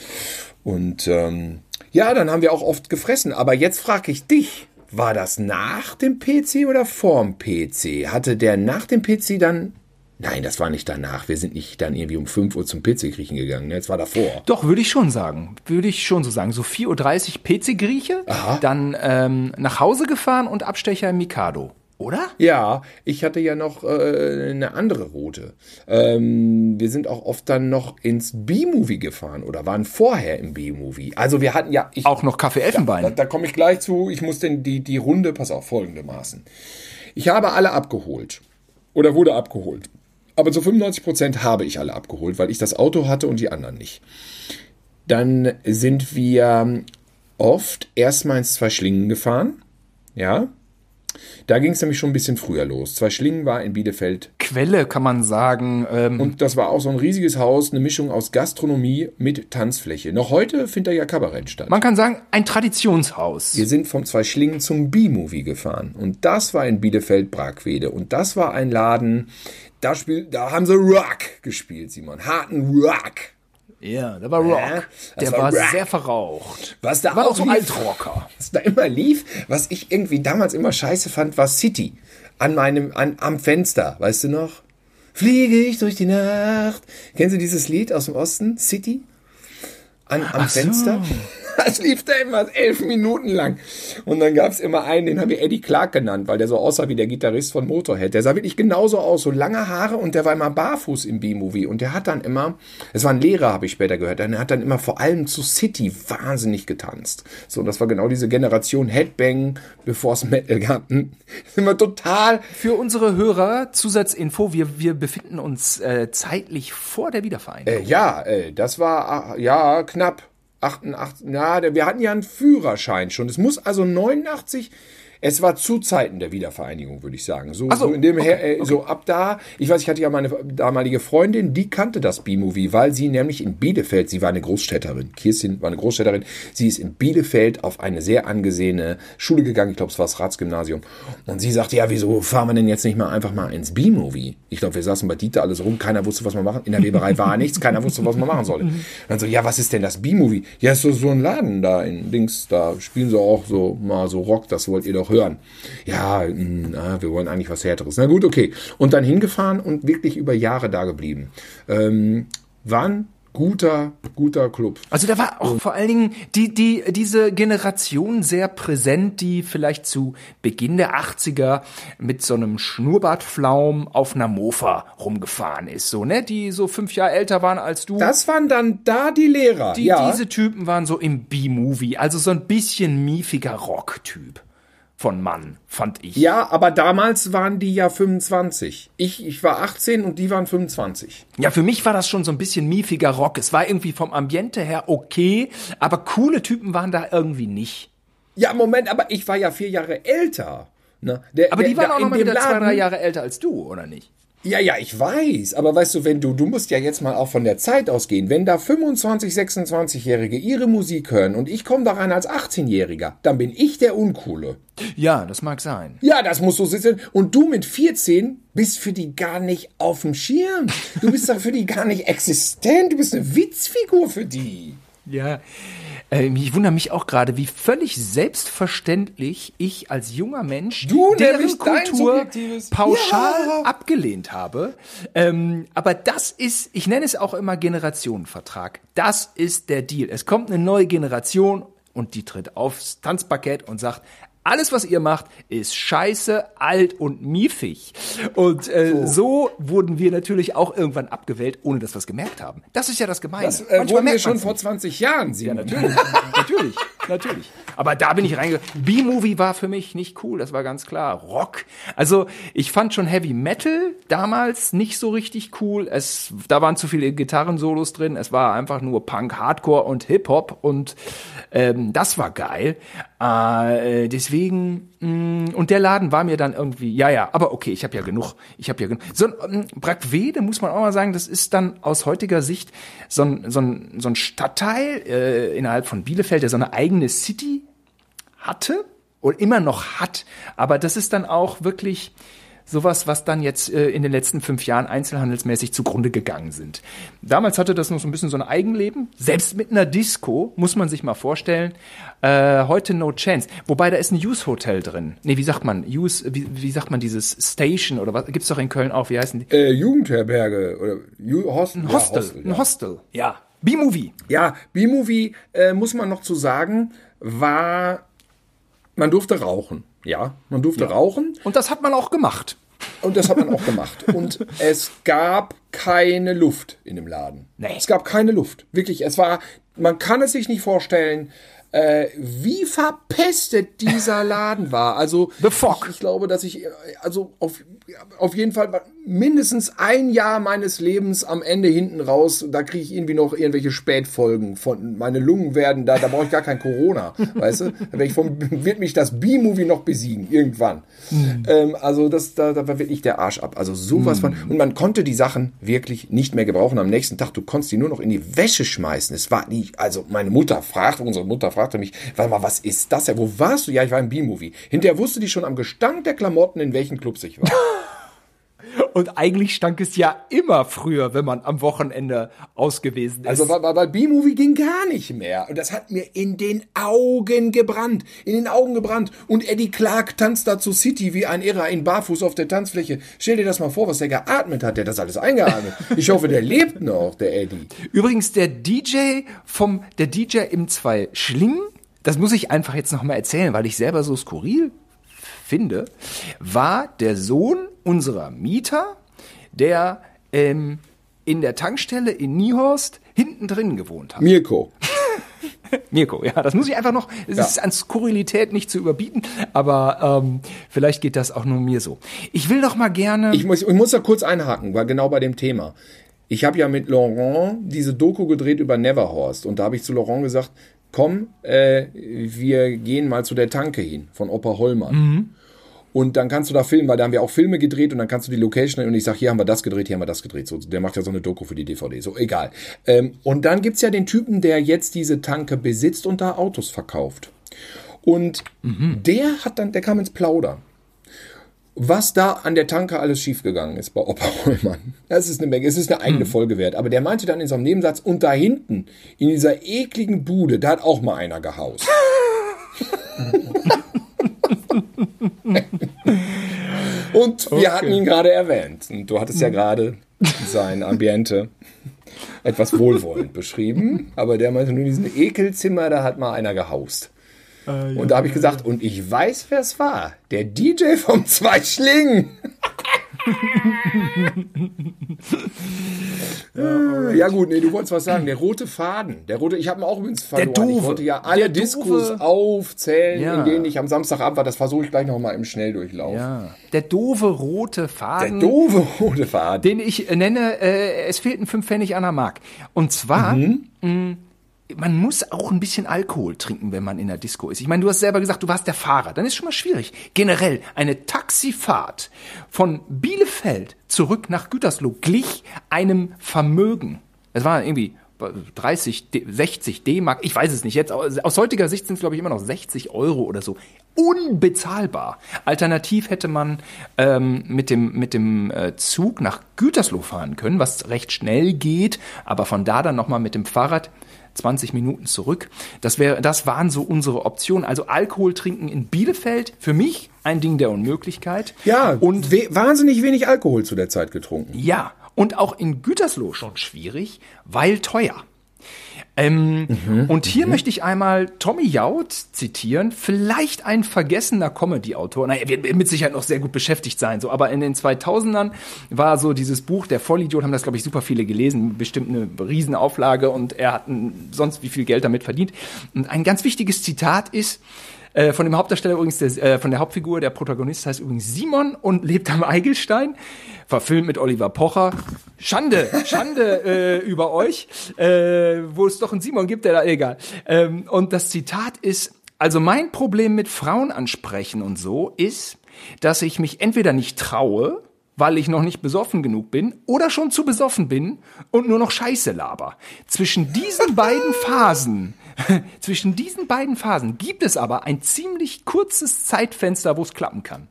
Und ähm, ja, dann haben wir auch oft gefressen. Aber jetzt frage ich dich, war das nach dem PC oder vorm PC? Hatte der nach dem PC dann Nein, das war nicht danach. Wir sind nicht dann irgendwie um 5 Uhr zum PC-Griechen gegangen. Ne? Das war davor. Doch, würde ich schon sagen. Würde ich schon so sagen. So 4.30 Uhr PC-Grieche, dann ähm, nach Hause gefahren und Abstecher im Mikado. Oder? Ja, ich hatte ja noch äh, eine andere Route. Ähm, wir sind auch oft dann noch ins B-Movie gefahren oder waren vorher im B-Movie. Also wir hatten ja... Ich, Auch noch Kaffee Elfenbein. da, da komme ich gleich zu. Ich muss denn die, die Runde, pass auf, folgendermaßen. Ich habe alle abgeholt. Oder wurde abgeholt. Aber zu 95 Prozent habe ich alle abgeholt, weil ich das Auto hatte und die anderen nicht. Dann sind wir oft erstmal ins Zwei Schlingen gefahren. Ja. Da ging es nämlich schon ein bisschen früher los. Zwei Schlingen war in Bielefeld Quelle kann man sagen. Ähm, und das war auch so ein riesiges Haus, eine Mischung aus Gastronomie mit Tanzfläche. Noch heute findet da ja Kabarett statt. man kann sagen, ein Traditionshaus. Wir sind vom Zwei Schlingen zum B-Movie gefahren. Und das war in Bielefeld Bragwede. Und das war ein Laden, da, spiel, da haben sie Rock gespielt, Simon. Harten Rock. Ja, der war Rock. Ja, der war war, Rock. sehr verraucht. Was da war auch auch so lief. Altrocker. Was da immer lief, was ich irgendwie damals immer scheiße fand, war City. An meinem, an, am Fenster, weißt du noch? Fliege ich durch die Nacht. Kennst du dieses Lied aus dem Osten? City? An, am Ach so. Das lief da immer elf Minuten lang. Und dann gab es immer einen, den haben wir Eddie Clark genannt, weil der so aussah wie der Gitarrist von Motorhead. Der sah wirklich genauso aus, so lange Haare und der war immer barfuß im B-Movie. Und der hat dann immer, es war ein Lehrer, habe ich später gehört, der hat dann immer vor allem zu City wahnsinnig getanzt. So, das war genau diese Generation Headbang, bevor es Metal gab. Hm. Wir total Für unsere Hörer, Zusatzinfo, wir, wir befinden uns äh, zeitlich vor der Wiedervereinigung. Äh, ja, äh, das war ah, ja knapp 88. Ja, der- wir hatten ja einen Führerschein schon. Es muss also 89. Es war zu Zeiten der Wiedervereinigung, würde ich sagen. So, so, so in dem okay, her, äh, so ab da. Ich weiß, ich hatte ja meine damalige Freundin, die kannte das B-Movie, weil sie nämlich in Bielefeld, sie war eine Großstädterin. Kirstin war eine Großstädterin. Sie ist in Bielefeld auf eine sehr angesehene Schule gegangen. Ich glaube, es war das Ratsgymnasium. Und sie sagte, ja, wieso fahren wir denn jetzt nicht mal einfach mal ins B-Movie? Ich glaube, wir saßen bei Dieter alles rum. Keiner wusste, was man machen. In der Weberei war nichts. Keiner wusste, was man machen sollte. Und dann so, ja, was ist denn das B-Movie? Ja, ist so, so ein Laden da in Dings. Da spielen sie auch so mal so Rock. Das wollt ihr doch hören. Ja, mh, na, wir wollen eigentlich was Härteres. Na gut, okay. Und dann hingefahren und wirklich über Jahre da geblieben. Ähm, war ein guter, guter Club. Also da war auch vor allen Dingen die, die, diese Generation sehr präsent, die vielleicht zu Beginn der 80er mit so einem Schnurrbartflaum auf einer Mofa rumgefahren ist, so, ne? Die so fünf Jahre älter waren als du. Das waren dann da die Lehrer. die, ja. Diese Typen waren so im B-Movie, also so ein bisschen miefiger Rock-Typ von Mann, fand ich. Ja, aber damals waren die ja 25. Ich, ich war 18 und die waren 25. Ja, für mich war das schon so ein bisschen miefiger Rock. Es war irgendwie vom Ambiente her okay, aber coole Typen waren da irgendwie nicht. Ja, Moment, aber ich war ja vier Jahre älter. Ne? Der, Aber der, die waren da auch noch mal wieder zwei, Laden- drei Jahre älter als du, oder nicht? Ja, ja, ich weiß. Aber weißt du, wenn du, du musst ja jetzt mal auch von der Zeit ausgehen. Wenn da 25, 26-Jährige ihre Musik hören und ich komme da rein als 18-Jähriger, dann bin ich der Uncoole. Ja, das mag sein. Ja, das muss so sitzen. Und du mit 14 bist für die gar nicht auf dem Schirm. Du bist da für die gar nicht existent. Du bist eine Witzfigur für die. Ja. Ähm, ich wundere mich auch gerade, wie völlig selbstverständlich ich als junger Mensch Du, deren Kultur pauschal Ja. abgelehnt habe. Ähm, aber das ist, ich nenne es auch immer Generationenvertrag. Das ist der Deal. Es kommt eine neue Generation und die tritt aufs Tanzparkett und sagt, Alles, was ihr macht, ist scheiße, alt und miefig. Und äh, so. so. wurden wir natürlich auch irgendwann abgewählt, ohne dass wir es gemerkt haben. Das ist ja das Gemeine. Das äh, wurden wir schon vor 20 Jahren, Sie. Ja, natürlich. natürlich, natürlich. Aber da bin ich reingegangen. B-Movie war für mich nicht cool, das war ganz klar. Rock. Also ich fand schon Heavy Metal damals nicht so richtig cool. Es, da waren zu viele Gitarrensolos drin. Es war einfach nur Punk, Hardcore und Hip-Hop und ähm, das war geil. Äh, deswegen, und der Laden war mir dann irgendwie, ja, ja, aber okay, ich habe ja genug. Ich habe ja genug. So ein ähm, Brackwede, muss man auch mal sagen, das ist dann aus heutiger Sicht so ein, so ein, so ein Stadtteil äh, innerhalb von Bielefeld, der so eine eigene City hatte und immer noch hat. Aber das ist dann auch wirklich sowas, was dann jetzt äh, in den letzten fünf Jahren einzelhandelsmäßig zugrunde gegangen sind. Damals hatte das noch so ein bisschen so ein Eigenleben. Selbst mit einer Disco, muss man sich mal vorstellen. Äh, heute no chance. Wobei da ist ein Use Hotel drin. Nee, wie sagt man? Use, wie, wie sagt man dieses Station oder was? Gibt's doch in Köln auch. Wie heißen die? Äh, Jugendherberge oder Ju Hostel. Ein Hostel. Ja, Hostel, ja. Ein Hostel. Ja. B-Movie. Ja, B-Movie, äh, muss man noch zu sagen, war, man durfte rauchen. Ja, man durfte ja. rauchen. Und das hat man auch gemacht. Und das hat man auch gemacht. Und es gab keine Luft in dem Laden. Nee. Es gab keine Luft. Wirklich, es war, man kann es sich nicht vorstellen, äh, wie verpestet dieser Laden war. Also, The Fog. Ich, ich glaube, dass ich, also auf, auf jeden Fall mindestens ein Jahr meines Lebens am Ende hinten raus, da kriege ich irgendwie noch irgendwelche Spätfolgen von, meine Lungen werden da, da brauche ich gar kein Corona, weißt du? Da ich vom, wird mich das B-Movie noch besiegen, irgendwann. Mhm. Ähm, also das, da, da war wirklich der Arsch ab. Also sowas mhm. von, und man konnte die Sachen wirklich nicht mehr gebrauchen am nächsten Tag, du konntest die nur noch in die Wäsche schmeißen. Es war nicht, also meine Mutter fragte, unsere Mutter fragte mich, warte mal, was ist das wo warst du? Ja, ich war im B-Movie. Hinterher wusste die schon am Gestank der Klamotten, in welchen Clubs ich war. Und eigentlich stank es ja immer früher, wenn man am Wochenende ausgewesen ist. Also weil, weil B-Movie ging gar nicht mehr. Und das hat mir in den Augen gebrannt. In den Augen gebrannt. Und Eddie Clark tanzt da zu City wie ein Irrer in Barfuß auf der Tanzfläche. Stell dir das mal vor, was der geatmet hat. Der hat das alles eingeatmet. Ich hoffe, der lebt noch, der Eddie. Übrigens, der DJ vom, der DJ im Zwei Schlingen, das muss ich einfach jetzt nochmal erzählen, weil ich selber so skurril finde, war der Sohn unserer Mieter, der ähm, in der Tankstelle in Niehorst hinten drin gewohnt hat. Mirko. Mirko, ja, das muss ich einfach noch, es ja. ist an Skurrilität nicht zu überbieten, aber ähm, vielleicht geht das auch nur mir so. Ich will doch mal gerne. Ich muss, ich muss da kurz einhaken, weil genau bei dem Thema. Ich habe ja mit Laurent diese Doku gedreht über Neverhorst und da habe ich zu Laurent gesagt, komm, äh, wir gehen mal zu der Tanke hin von Opa Hollmann. Mhm. Und dann kannst du da filmen, weil da haben wir auch Filme gedreht und dann kannst du die Location und ich sage, hier haben wir das gedreht, hier haben wir das gedreht. So, der macht ja so eine Doku für die DVD. So, egal. Ähm, und dann gibt's ja den Typen, der jetzt diese Tanke besitzt und da Autos verkauft. Und mhm. der hat dann, der kam ins Plaudern was da an der Tanke alles schiefgegangen ist bei Opa Rollmann. Das ist eine Menge, es ist eine eigene hm. Folge wert. Aber der meinte dann in so einem Nebensatz, und da hinten, in dieser ekligen Bude, da hat auch mal einer gehaust. Und wir okay. hatten ihn gerade erwähnt. Und du hattest ja gerade sein Ambiente etwas wohlwollend beschrieben. Aber der meinte nur diesen Ekelzimmer, da hat mal einer gehaust. Ah, ja, und da habe ich gesagt, und ich weiß, wer es war. Der DJ vom Zwei Ja, gut, nee, du wolltest was sagen. Der rote Faden. Der rote, ich habe ihn auch übrigens verloren. Der. Ich wollte ja alle Diskos aufzählen, ja. in denen ich am Samstagabend war. Das versuche ich gleich nochmal im Schnelldurchlauf. Ja. Der doofe rote Faden. Der doofe rote Faden. Den ich nenne, äh, es fehlten fünf Pfennig an der Mark. Und zwar, mhm. mh, man muss auch ein bisschen Alkohol trinken, wenn man in der Disco ist. Ich meine, du hast selber gesagt, du warst der Fahrer. Dann ist schon mal schwierig. Generell eine Taxifahrt von Bielefeld zurück nach Gütersloh glich einem Vermögen. Es war irgendwie 30, 60 D-Mark, ich weiß es nicht. Jetzt aus heutiger Sicht sind es glaube ich immer noch 60 Euro oder so. Unbezahlbar. Alternativ hätte man ähm, mit dem mit dem äh, Zug nach Gütersloh fahren können, was recht schnell geht, aber von da dann nochmal mit dem Fahrrad 20 Minuten zurück. Das wäre, das waren so unsere Optionen. Also Alkohol trinken in Bielefeld für mich ein Ding der Unmöglichkeit. Ja, und we wahnsinnig wenig Alkohol zu der Zeit getrunken. Ja, und auch in Gütersloh schon schwierig, weil teuer. Ähm, mhm, und hier mhm. möchte ich einmal Tommy Jaud zitieren, vielleicht ein vergessener Comedy-Autor. Naja, er wird mit Sicherheit noch sehr gut beschäftigt sein, so, aber in den 2000ern war so dieses Buch, der Vollidiot, haben das, glaube ich, super viele gelesen, bestimmt eine Riesenauflage und er hat sonst wie viel Geld damit verdient. Und ein ganz wichtiges Zitat ist, äh, von dem Hauptdarsteller übrigens, der, äh, von der Hauptfigur, der Protagonist heißt übrigens Simon und lebt am Eigelstein. Verfilmt mit Oliver Pocher. Schande, Schande äh, über euch, äh, wo es doch einen Simon gibt, der da, egal. Ähm, und das Zitat ist, also mein Problem mit Frauen ansprechen und so ist, dass ich mich entweder nicht traue, weil ich noch nicht besoffen genug bin oder schon zu besoffen bin und nur noch Scheiße laber. Zwischen diesen beiden Phasen Zwischen diesen beiden Phasen gibt es aber ein ziemlich kurzes Zeitfenster, wo es klappen kann.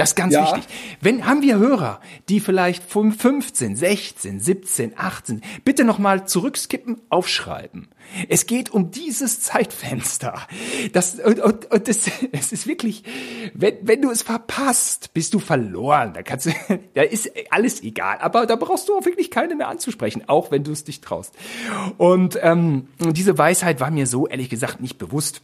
Das ist ganz ja. wichtig. Wenn haben wir Hörer, die vielleicht von 15, 16, 17, 18, bitte nochmal zurückskippen, aufschreiben. Es geht um dieses Zeitfenster. Das, und, und, und das, es ist wirklich, wenn, wenn du es verpasst, bist du verloren. Da kannst du, da ist alles egal. Aber da brauchst du auch wirklich keine mehr anzusprechen, auch wenn du es dich traust. Und ähm, diese Weisheit war mir so ehrlich gesagt nicht bewusst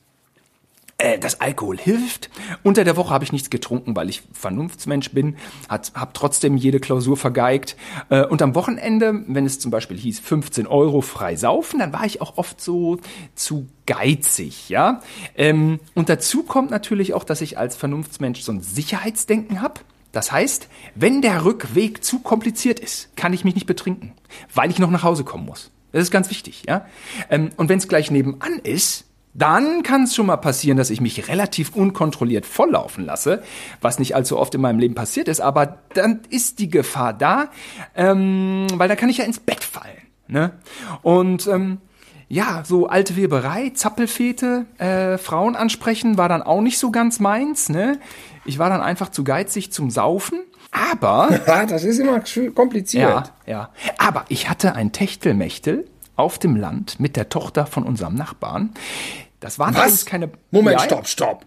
äh, dass Alkohol hilft. Unter der Woche habe ich nichts getrunken, weil ich Vernunftsmensch bin, habe trotzdem jede Klausur vergeigt. Äh, und am Wochenende, wenn es zum Beispiel hieß 15 Euro frei saufen, dann war ich auch oft so zu geizig, ja. Ähm, und dazu kommt natürlich auch, dass ich als Vernunftsmensch so ein Sicherheitsdenken habe. Das heißt, wenn der Rückweg zu kompliziert ist, kann ich mich nicht betrinken, weil ich noch nach Hause kommen muss. Das ist ganz wichtig, ja. Ähm, und wenn es gleich nebenan ist, dann kann es schon mal passieren, dass ich mich relativ unkontrolliert volllaufen lasse, was nicht allzu oft in meinem Leben passiert ist, aber dann ist die Gefahr da, ähm, weil da kann ich ja ins Bett fallen. Ne? Und ähm, ja, so alte Weberei, Zappelfete, äh, Frauen ansprechen war dann auch nicht so ganz meins. Ne? Ich war dann einfach zu geizig zum Saufen. Aber. das ist immer kompliziert. Ja, ja. Aber ich hatte ein Techtelmechtel auf dem Land mit der Tochter von unserem Nachbarn. Das waren Was? keine. Moment, ja, stopp, stopp.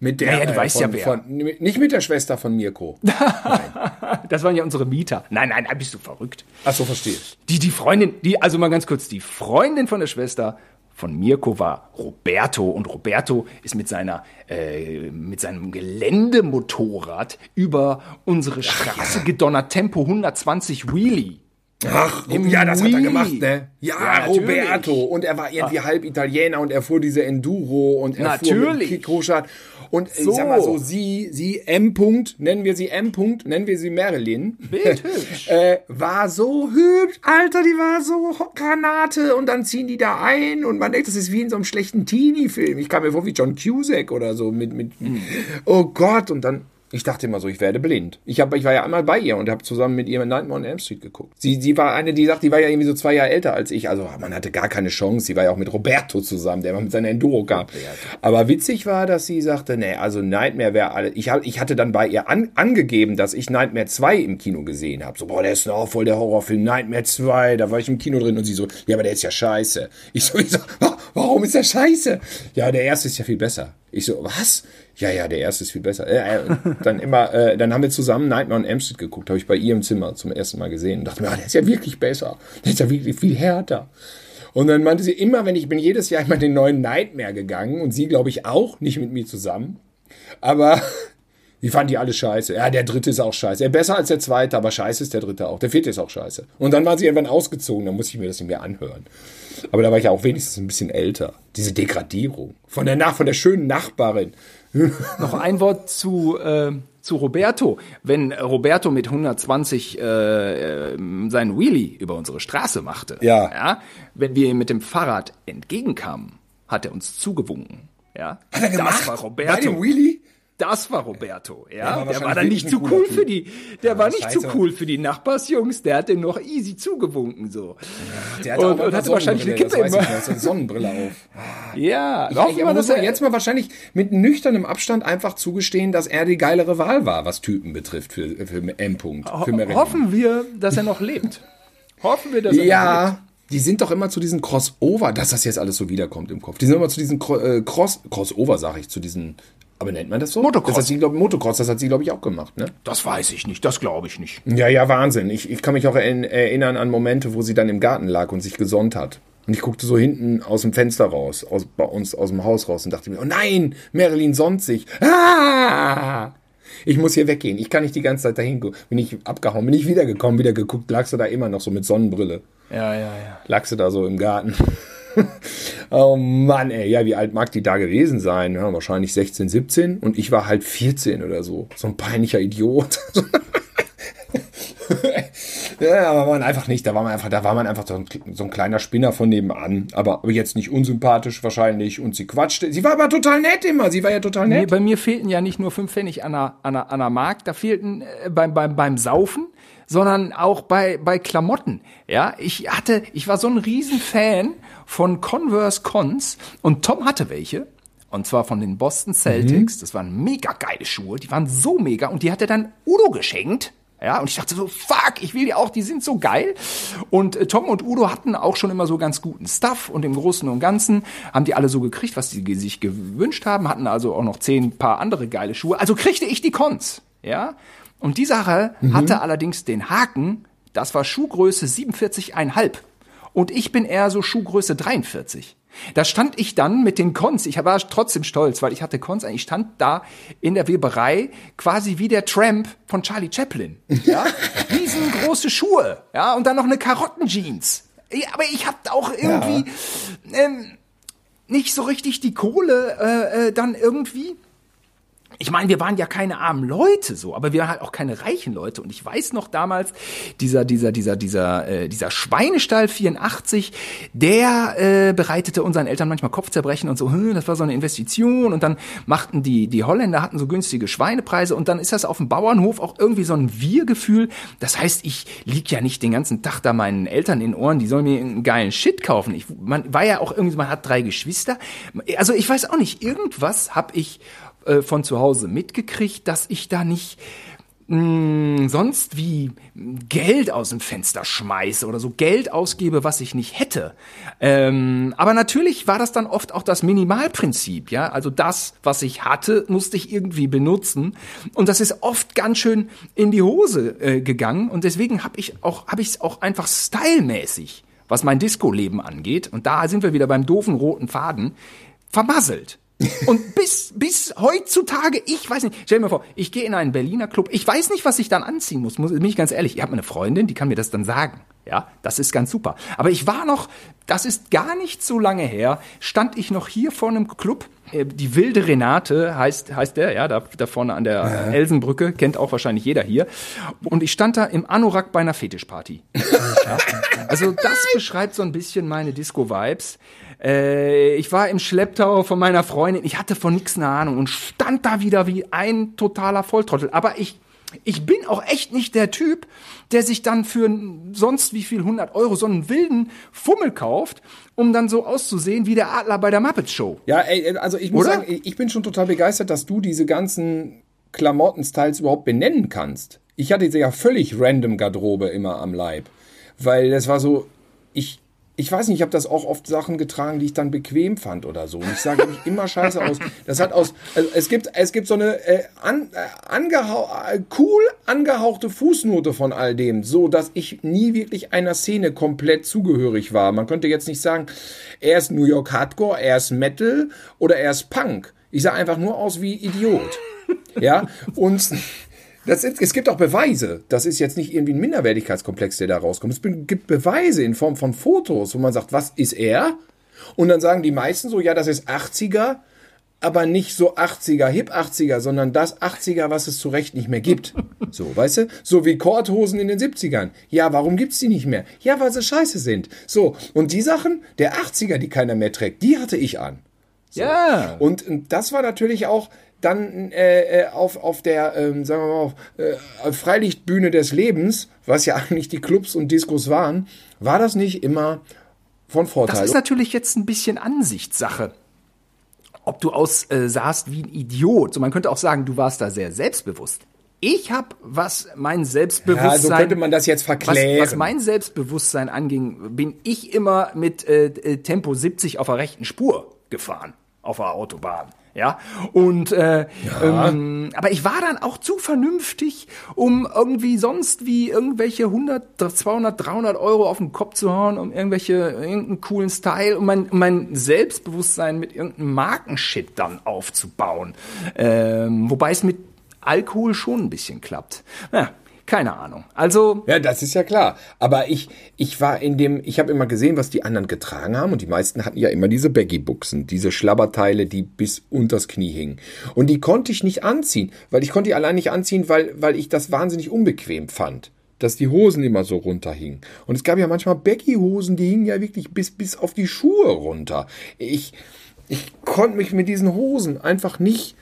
Mit der, ja, ja, du äh, weißt von, ja wer. Von, nicht mit der Schwester von Mirko. das waren ja unsere Mieter. Nein, nein, da bist du verrückt. Ach so, verstehe. Die, die Freundin, die, also mal ganz kurz, die Freundin von der Schwester von Mirko war Roberto und Roberto ist mit seiner äh, mit seinem Geländemotorrad über unsere Straße ja. gedonnert Tempo 120 Wheelie. Ach, Im ja, das hat er gemacht, ne? Ja, ja Roberto. Und er war irgendwie Ach. halb Italiener und er fuhr diese Enduro und er natürlich. fuhr mit Und so. ich sag mal so, sie, sie M. -Punkt, nennen wir sie M. -Punkt, nennen wir sie Marilyn. Bildhübsch. äh, war so hübsch. Alter, die war so Granate. Und dann ziehen die da ein und man denkt, das ist wie in so einem schlechten Teenie-Film. Ich kam mir vor wie John Cusack oder so mit, mit, mhm. oh Gott. Und dann ich dachte immer so, ich werde blind. Ich, hab, ich war ja einmal bei ihr und habe zusammen mit ihr Nightmare on Elm Street geguckt. Sie, sie war eine, die sagt, die war ja irgendwie so zwei Jahre älter als ich. Also man hatte gar keine Chance. Sie war ja auch mit Roberto zusammen, der mal mit seiner Enduro kam. Aber witzig war, dass sie sagte, nee, also Nightmare wäre alle. Ich, ich hatte dann bei ihr an, angegeben, dass ich Nightmare 2 im Kino gesehen habe. So, boah, der ist auch voll der Horrorfilm. Nightmare 2, da war ich im Kino drin und sie so, ja, aber der ist ja scheiße. Ich so, ich so warum ist der scheiße? Ja, der erste ist ja viel besser. Ich so, was? Ja, ja, der erste ist viel besser. Äh, äh, dann immer, äh, dann haben wir zusammen Nightmare on Elm Street geguckt, habe ich bei ihr im Zimmer zum ersten Mal gesehen und dachte mir, ah, der ist ja wirklich besser. Der ist ja wirklich viel härter. Und dann meinte sie immer, wenn ich bin jedes Jahr immer den neuen Nightmare gegangen und sie, glaube ich, auch, nicht mit mir zusammen. Aber die fanden die alle scheiße. Ja, der dritte ist auch scheiße. Ja, besser als der zweite, aber scheiße ist der dritte auch. Der vierte ist auch scheiße. Und dann war sie irgendwann ausgezogen, dann musste ich mir das nicht mehr anhören. Aber da war ich ja auch wenigstens ein bisschen älter. Diese Degradierung. Von der, Nach von der schönen Nachbarin. Noch ein Wort zu, äh, zu Roberto. Wenn Roberto mit 120 äh, seinen Wheelie über unsere Straße machte, ja. ja. wenn wir ihm mit dem Fahrrad entgegenkamen, hat er uns zugewunken. Ja, hat er gemacht? Das war Roberto. Bei dem Wheelie? Das war Roberto, ja. Der war, der war dann nicht zu cool für die, der ja, war nicht zu cool für die Nachbarsjungs, der hat dem noch easy zugewunken, so. Ja, der hatte und, und hatte wahrscheinlich eine Kippe immer. Ich, so eine Sonnenbrille auf. Ja, ich, ich, aber muss er jetzt mal wahrscheinlich mit nüchternem Abstand einfach zugestehen, dass er die geilere Wahl war, was Typen betrifft für, für M. -Punkt, für Ho Hoffen wir, dass er noch lebt. Hoffen wir, dass er ja. noch lebt. Die sind doch immer zu diesen Crossover, dass das jetzt alles so wiederkommt im Kopf. Die sind immer zu diesen äh, Cross, Crossover, sag ich, zu diesen aber nennt man das so? Motocross. Das hat sie, glaub, Motocross, das hat sie, glaube ich, auch gemacht, ne? Das weiß ich nicht, das glaube ich nicht. Ja, ja, Wahnsinn. Ich, ich kann mich auch erinnern an Momente, wo sie dann im Garten lag und sich gesonnt hat. Und ich guckte so hinten aus dem Fenster raus, aus, bei uns aus dem Haus raus und dachte mir, oh nein, Marilyn Sonsig. Ah! Ich muss hier weggehen. Ich kann nicht die ganze Zeit dahin gucken. Bin ich abgehauen, bin ich wiedergekommen, wieder geguckt, lagst du da immer noch so mit Sonnenbrille. Ja, ja, ja. Lagst du da so im Garten. oh Mann, ey, ja, wie alt mag die da gewesen sein? Ja, wahrscheinlich 16, 17 und ich war halt 14 oder so. So ein peinlicher Idiot. ja, aber man einfach nicht. Da war man einfach, da war man einfach so ein, so ein, kleiner Spinner von nebenan. Aber, aber jetzt nicht unsympathisch wahrscheinlich. Und sie quatschte. Sie war aber total nett immer. Sie war ja total nett. Nee, bei mir fehlten ja nicht nur fünf Pfennig an der, an der, an der Mark. Da fehlten äh, beim, beim, beim Saufen sondern auch bei, bei Klamotten. Ja, ich hatte, ich war so ein Riesenfan von Converse Cons und Tom hatte welche. Und zwar von den Boston Celtics. Mhm. Das waren mega geile Schuhe. Die waren so mega. Und die hat er dann Udo geschenkt. Ja, und ich dachte so, fuck, ich will die auch, die sind so geil. Und äh, Tom und Udo hatten auch schon immer so ganz guten Stuff und im Großen und Ganzen haben die alle so gekriegt, was sie sich gewünscht haben, hatten also auch noch zehn paar andere geile Schuhe. Also kriegte ich die Cons, ja. Und die Sache mhm. hatte allerdings den Haken, das war Schuhgröße 47,5 und ich bin eher so Schuhgröße 43. Da stand ich dann mit den Cons. Ich war trotzdem stolz, weil ich hatte Cons. Ich stand da in der Weberei quasi wie der Tramp von Charlie Chaplin. Ja, riesengroße Schuhe. Ja, und dann noch eine Karottenjeans. Aber ich hab auch irgendwie ja. ähm, nicht so richtig die Kohle äh, äh, dann irgendwie ich meine, wir waren ja keine armen Leute so, aber wir waren halt auch keine reichen Leute. Und ich weiß noch damals, dieser, dieser, dieser, dieser, äh, dieser Schweinestall 84, der äh, bereitete unseren Eltern manchmal Kopfzerbrechen und so, hm, das war so eine Investition. Und dann machten die, die Holländer hatten so günstige Schweinepreise und dann ist das auf dem Bauernhof auch irgendwie so ein Wir-Gefühl. Das heißt, ich lieg ja nicht den ganzen Tag da meinen Eltern in Ohren, die sollen mir einen geilen Shit kaufen. Ich, man war ja auch irgendwie, man hat drei Geschwister. Also ich weiß auch nicht, irgendwas habe ich äh, von zu Hause mitgekriegt, dass ich da nicht mh, hm, sonst wie Geld aus dem Fenster schmeiße oder so Geld ausgebe, was ich nicht hätte. Ähm, aber natürlich war das dann oft auch das Minimalprinzip, ja. Also das, was ich hatte, musste ich irgendwie benutzen. Und das ist oft ganz schön in die Hose äh, gegangen. Und deswegen habe ich auch, habe ich es auch einfach stylmäßig, was mein Disco-Leben angeht. Und da sind wir wieder beim doofen roten Faden vermasselt. Und bis, bis heutzutage, ich weiß nicht, stell dir mal vor, ich gehe in einen Berliner Club, ich weiß nicht, was ich dann anziehen muss, muss bin ich ganz ehrlich. Ich habe eine Freundin, die kann mir das dann sagen. Ja, das ist ganz super. Aber ich war noch, das ist gar nicht so lange her, stand ich noch hier vor einem Club. Äh, die wilde Renate heißt, heißt der, ja, da, da vorne an der ja. Elsenbrücke, kennt auch wahrscheinlich jeder hier. Und ich stand da im Anorak bei einer Fetischparty. ja. Also das beschreibt so ein bisschen meine Disco-Vibes. Äh, ich war im Schlepptau von meiner Freundin, ich hatte von nichts eine Ahnung und stand da wieder wie ein totaler Volltrottel. Aber ich, ich bin auch echt nicht der Typ, der sich dann für sonst wie viel 100 Euro so einen wilden Fummel kauft, um dann so auszusehen wie der Adler bei der Muppet Show. Ja, ey, also ich muss Oder? sagen, ich bin schon total begeistert, dass du diese ganzen Klamotten-Styles überhaupt benennen kannst. Ich hatte ja völlig random Garderobe immer am Leib. Weil das war so, ich, ich weiß nicht, ich habe das auch oft Sachen getragen, die ich dann bequem fand oder so. Und ich sage mich immer scheiße aus. Das hat aus, also es gibt, es gibt so eine äh, an, äh, angehau äh, cool angehauchte Fußnote von all dem, so dass ich nie wirklich einer Szene komplett zugehörig war. Man könnte jetzt nicht sagen, er ist New York Hardcore, er ist Metal oder er ist Punk. Ich sah einfach nur aus wie Idiot. Ja, und das es gibt auch Beweise. Das ist jetzt nicht irgendwie ein Minderwertigkeitskomplex, der da rauskommt. Es gibt Beweise in Form von Fotos, wo man sagt, was ist er? Und dann sagen die meisten so, ja, das ist 80er, aber nicht so 80er, Hip 80er, sondern das 80er, was es zu Recht nicht mehr gibt. So, weißt du? So wie Korthosen in den 70ern. Ja, warum gibt's die nicht mehr? Ja, weil sie scheiße sind. So, und die Sachen der 80er, die keiner mehr trägt, die hatte ich an. So. Ja. Und das war natürlich auch, dann äh, äh, auf, auf der, ähm, sagen wir mal, auf, äh, Freilichtbühne des Lebens, was ja eigentlich die Clubs und Diskos waren, war das nicht immer von Vorteil. Das ist natürlich jetzt ein bisschen Ansichtssache. Ob du aussahst äh, wie ein Idiot. So, man könnte auch sagen, du warst da sehr selbstbewusst. Ich habe, was mein Selbstbewusstsein, ja, so könnte man das jetzt verklären. Was, was mein Selbstbewusstsein anging, bin ich immer mit äh, äh Tempo 70 auf der rechten Spur gefahren, auf der Autobahn. Ja, und äh, ja. Ähm, aber ich war dann auch zu vernünftig, um irgendwie sonst wie irgendwelche 100, 200, 300 Euro auf den Kopf zu hauen, um irgendwelche irgendeinen coolen Style, um mein, mein Selbstbewusstsein mit irgendeinem Markenshit dann aufzubauen. Ähm, wobei es mit Alkohol schon ein bisschen klappt. Ja, keine Ahnung. Also. Ja, das ist ja klar. Aber ich, ich war in dem, ich habe immer gesehen, was die anderen getragen haben und die meisten hatten ja immer diese Baggy-Buchsen, diese Schlabberteile, die bis unters Knie hingen. Und die konnte ich nicht anziehen, weil ich konnte die allein nicht anziehen, weil, weil ich das wahnsinnig unbequem fand dass die Hosen immer so runterhingen. Und es gab ja manchmal Baggy-Hosen, die hingen ja wirklich bis, bis auf die Schuhe runter. Ich, ich konnte mich mit diesen Hosen einfach nicht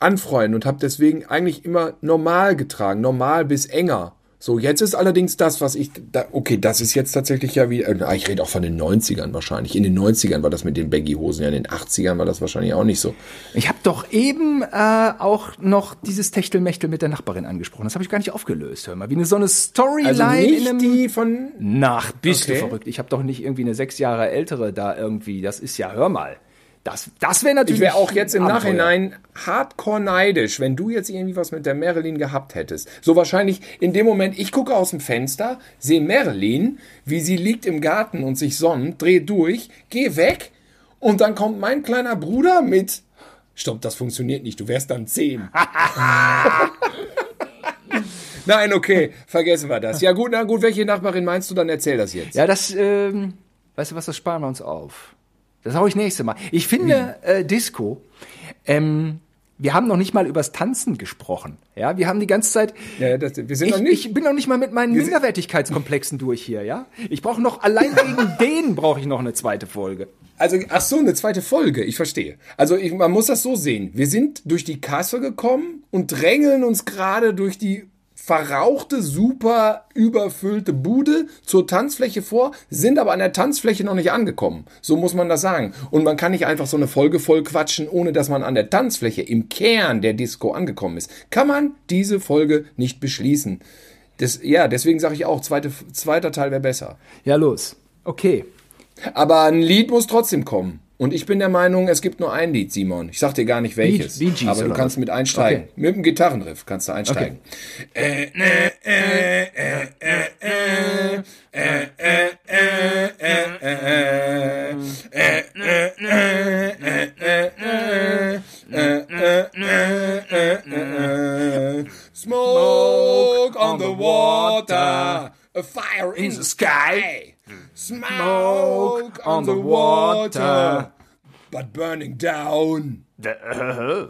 anfreunden und habe deswegen eigentlich immer normal getragen, normal bis enger. So, jetzt ist allerdings das, was ich, da, okay, das ist jetzt tatsächlich ja wie, äh, ich rede auch von den 90ern wahrscheinlich. In den 90ern war das mit den Baggy-Hosen, ja, in den 80ern war das wahrscheinlich auch nicht so. Ich habe doch eben äh, auch noch dieses Techtelmechtel mit der Nachbarin angesprochen. Das habe ich gar nicht aufgelöst. Hör mal, wie eine so eine Storyline also nicht in einem. Die von. Nach, bist okay. du verrückt. Ich habe doch nicht irgendwie eine sechs Jahre ältere da irgendwie. Das ist ja, hör mal. Das, das wäre natürlich. Ich wäre auch jetzt im Abenteuer. Nachhinein hardcore neidisch, wenn du jetzt irgendwie was mit der Marilyn gehabt hättest. So wahrscheinlich in dem Moment, ich gucke aus dem Fenster, sehe Marilyn, wie sie liegt im Garten und sich sonnt, drehe durch, gehe weg und dann kommt mein kleiner Bruder mit. Stopp, das funktioniert nicht, du wärst dann zehn. Nein, okay, vergessen wir das. Ja gut, na gut, welche Nachbarin meinst du, dann erzähl das jetzt. Ja, das, ähm, weißt du was, das sparen wir uns auf. Das hau ich nächste Mal. Ich finde äh, Disco. Ähm, wir haben noch nicht mal übers Tanzen gesprochen. Ja, wir haben die ganze Zeit. Ja, das, wir sind ich, noch nicht. Ich bin noch nicht mal mit meinen Minderwertigkeitskomplexen durch hier. Ja, ich brauche noch allein wegen denen brauche ich noch eine zweite Folge. Also, ach so, eine zweite Folge. Ich verstehe. Also, ich, man muss das so sehen. Wir sind durch die Kasse gekommen und drängeln uns gerade durch die verrauchte, super überfüllte Bude zur Tanzfläche vor, sind aber an der Tanzfläche noch nicht angekommen. So muss man das sagen. Und man kann nicht einfach so eine Folge voll quatschen, ohne dass man an der Tanzfläche im Kern der Disco angekommen ist. Kann man diese Folge nicht beschließen. Das, ja, deswegen sage ich auch, zweite, zweiter Teil wäre besser. Ja, los. Okay. Aber ein Lied muss trotzdem kommen. Und ich bin der Meinung, es gibt nur ein Lied, Simon. Ich sag dir gar nicht welches. Bee Gees, aber du kannst was? mit einsteigen. Okay. Mit dem Gitarrenriff kannst du einsteigen. Smoke on the water, a fire in the sky. Smoke on the water, but burning down. Uh-huh.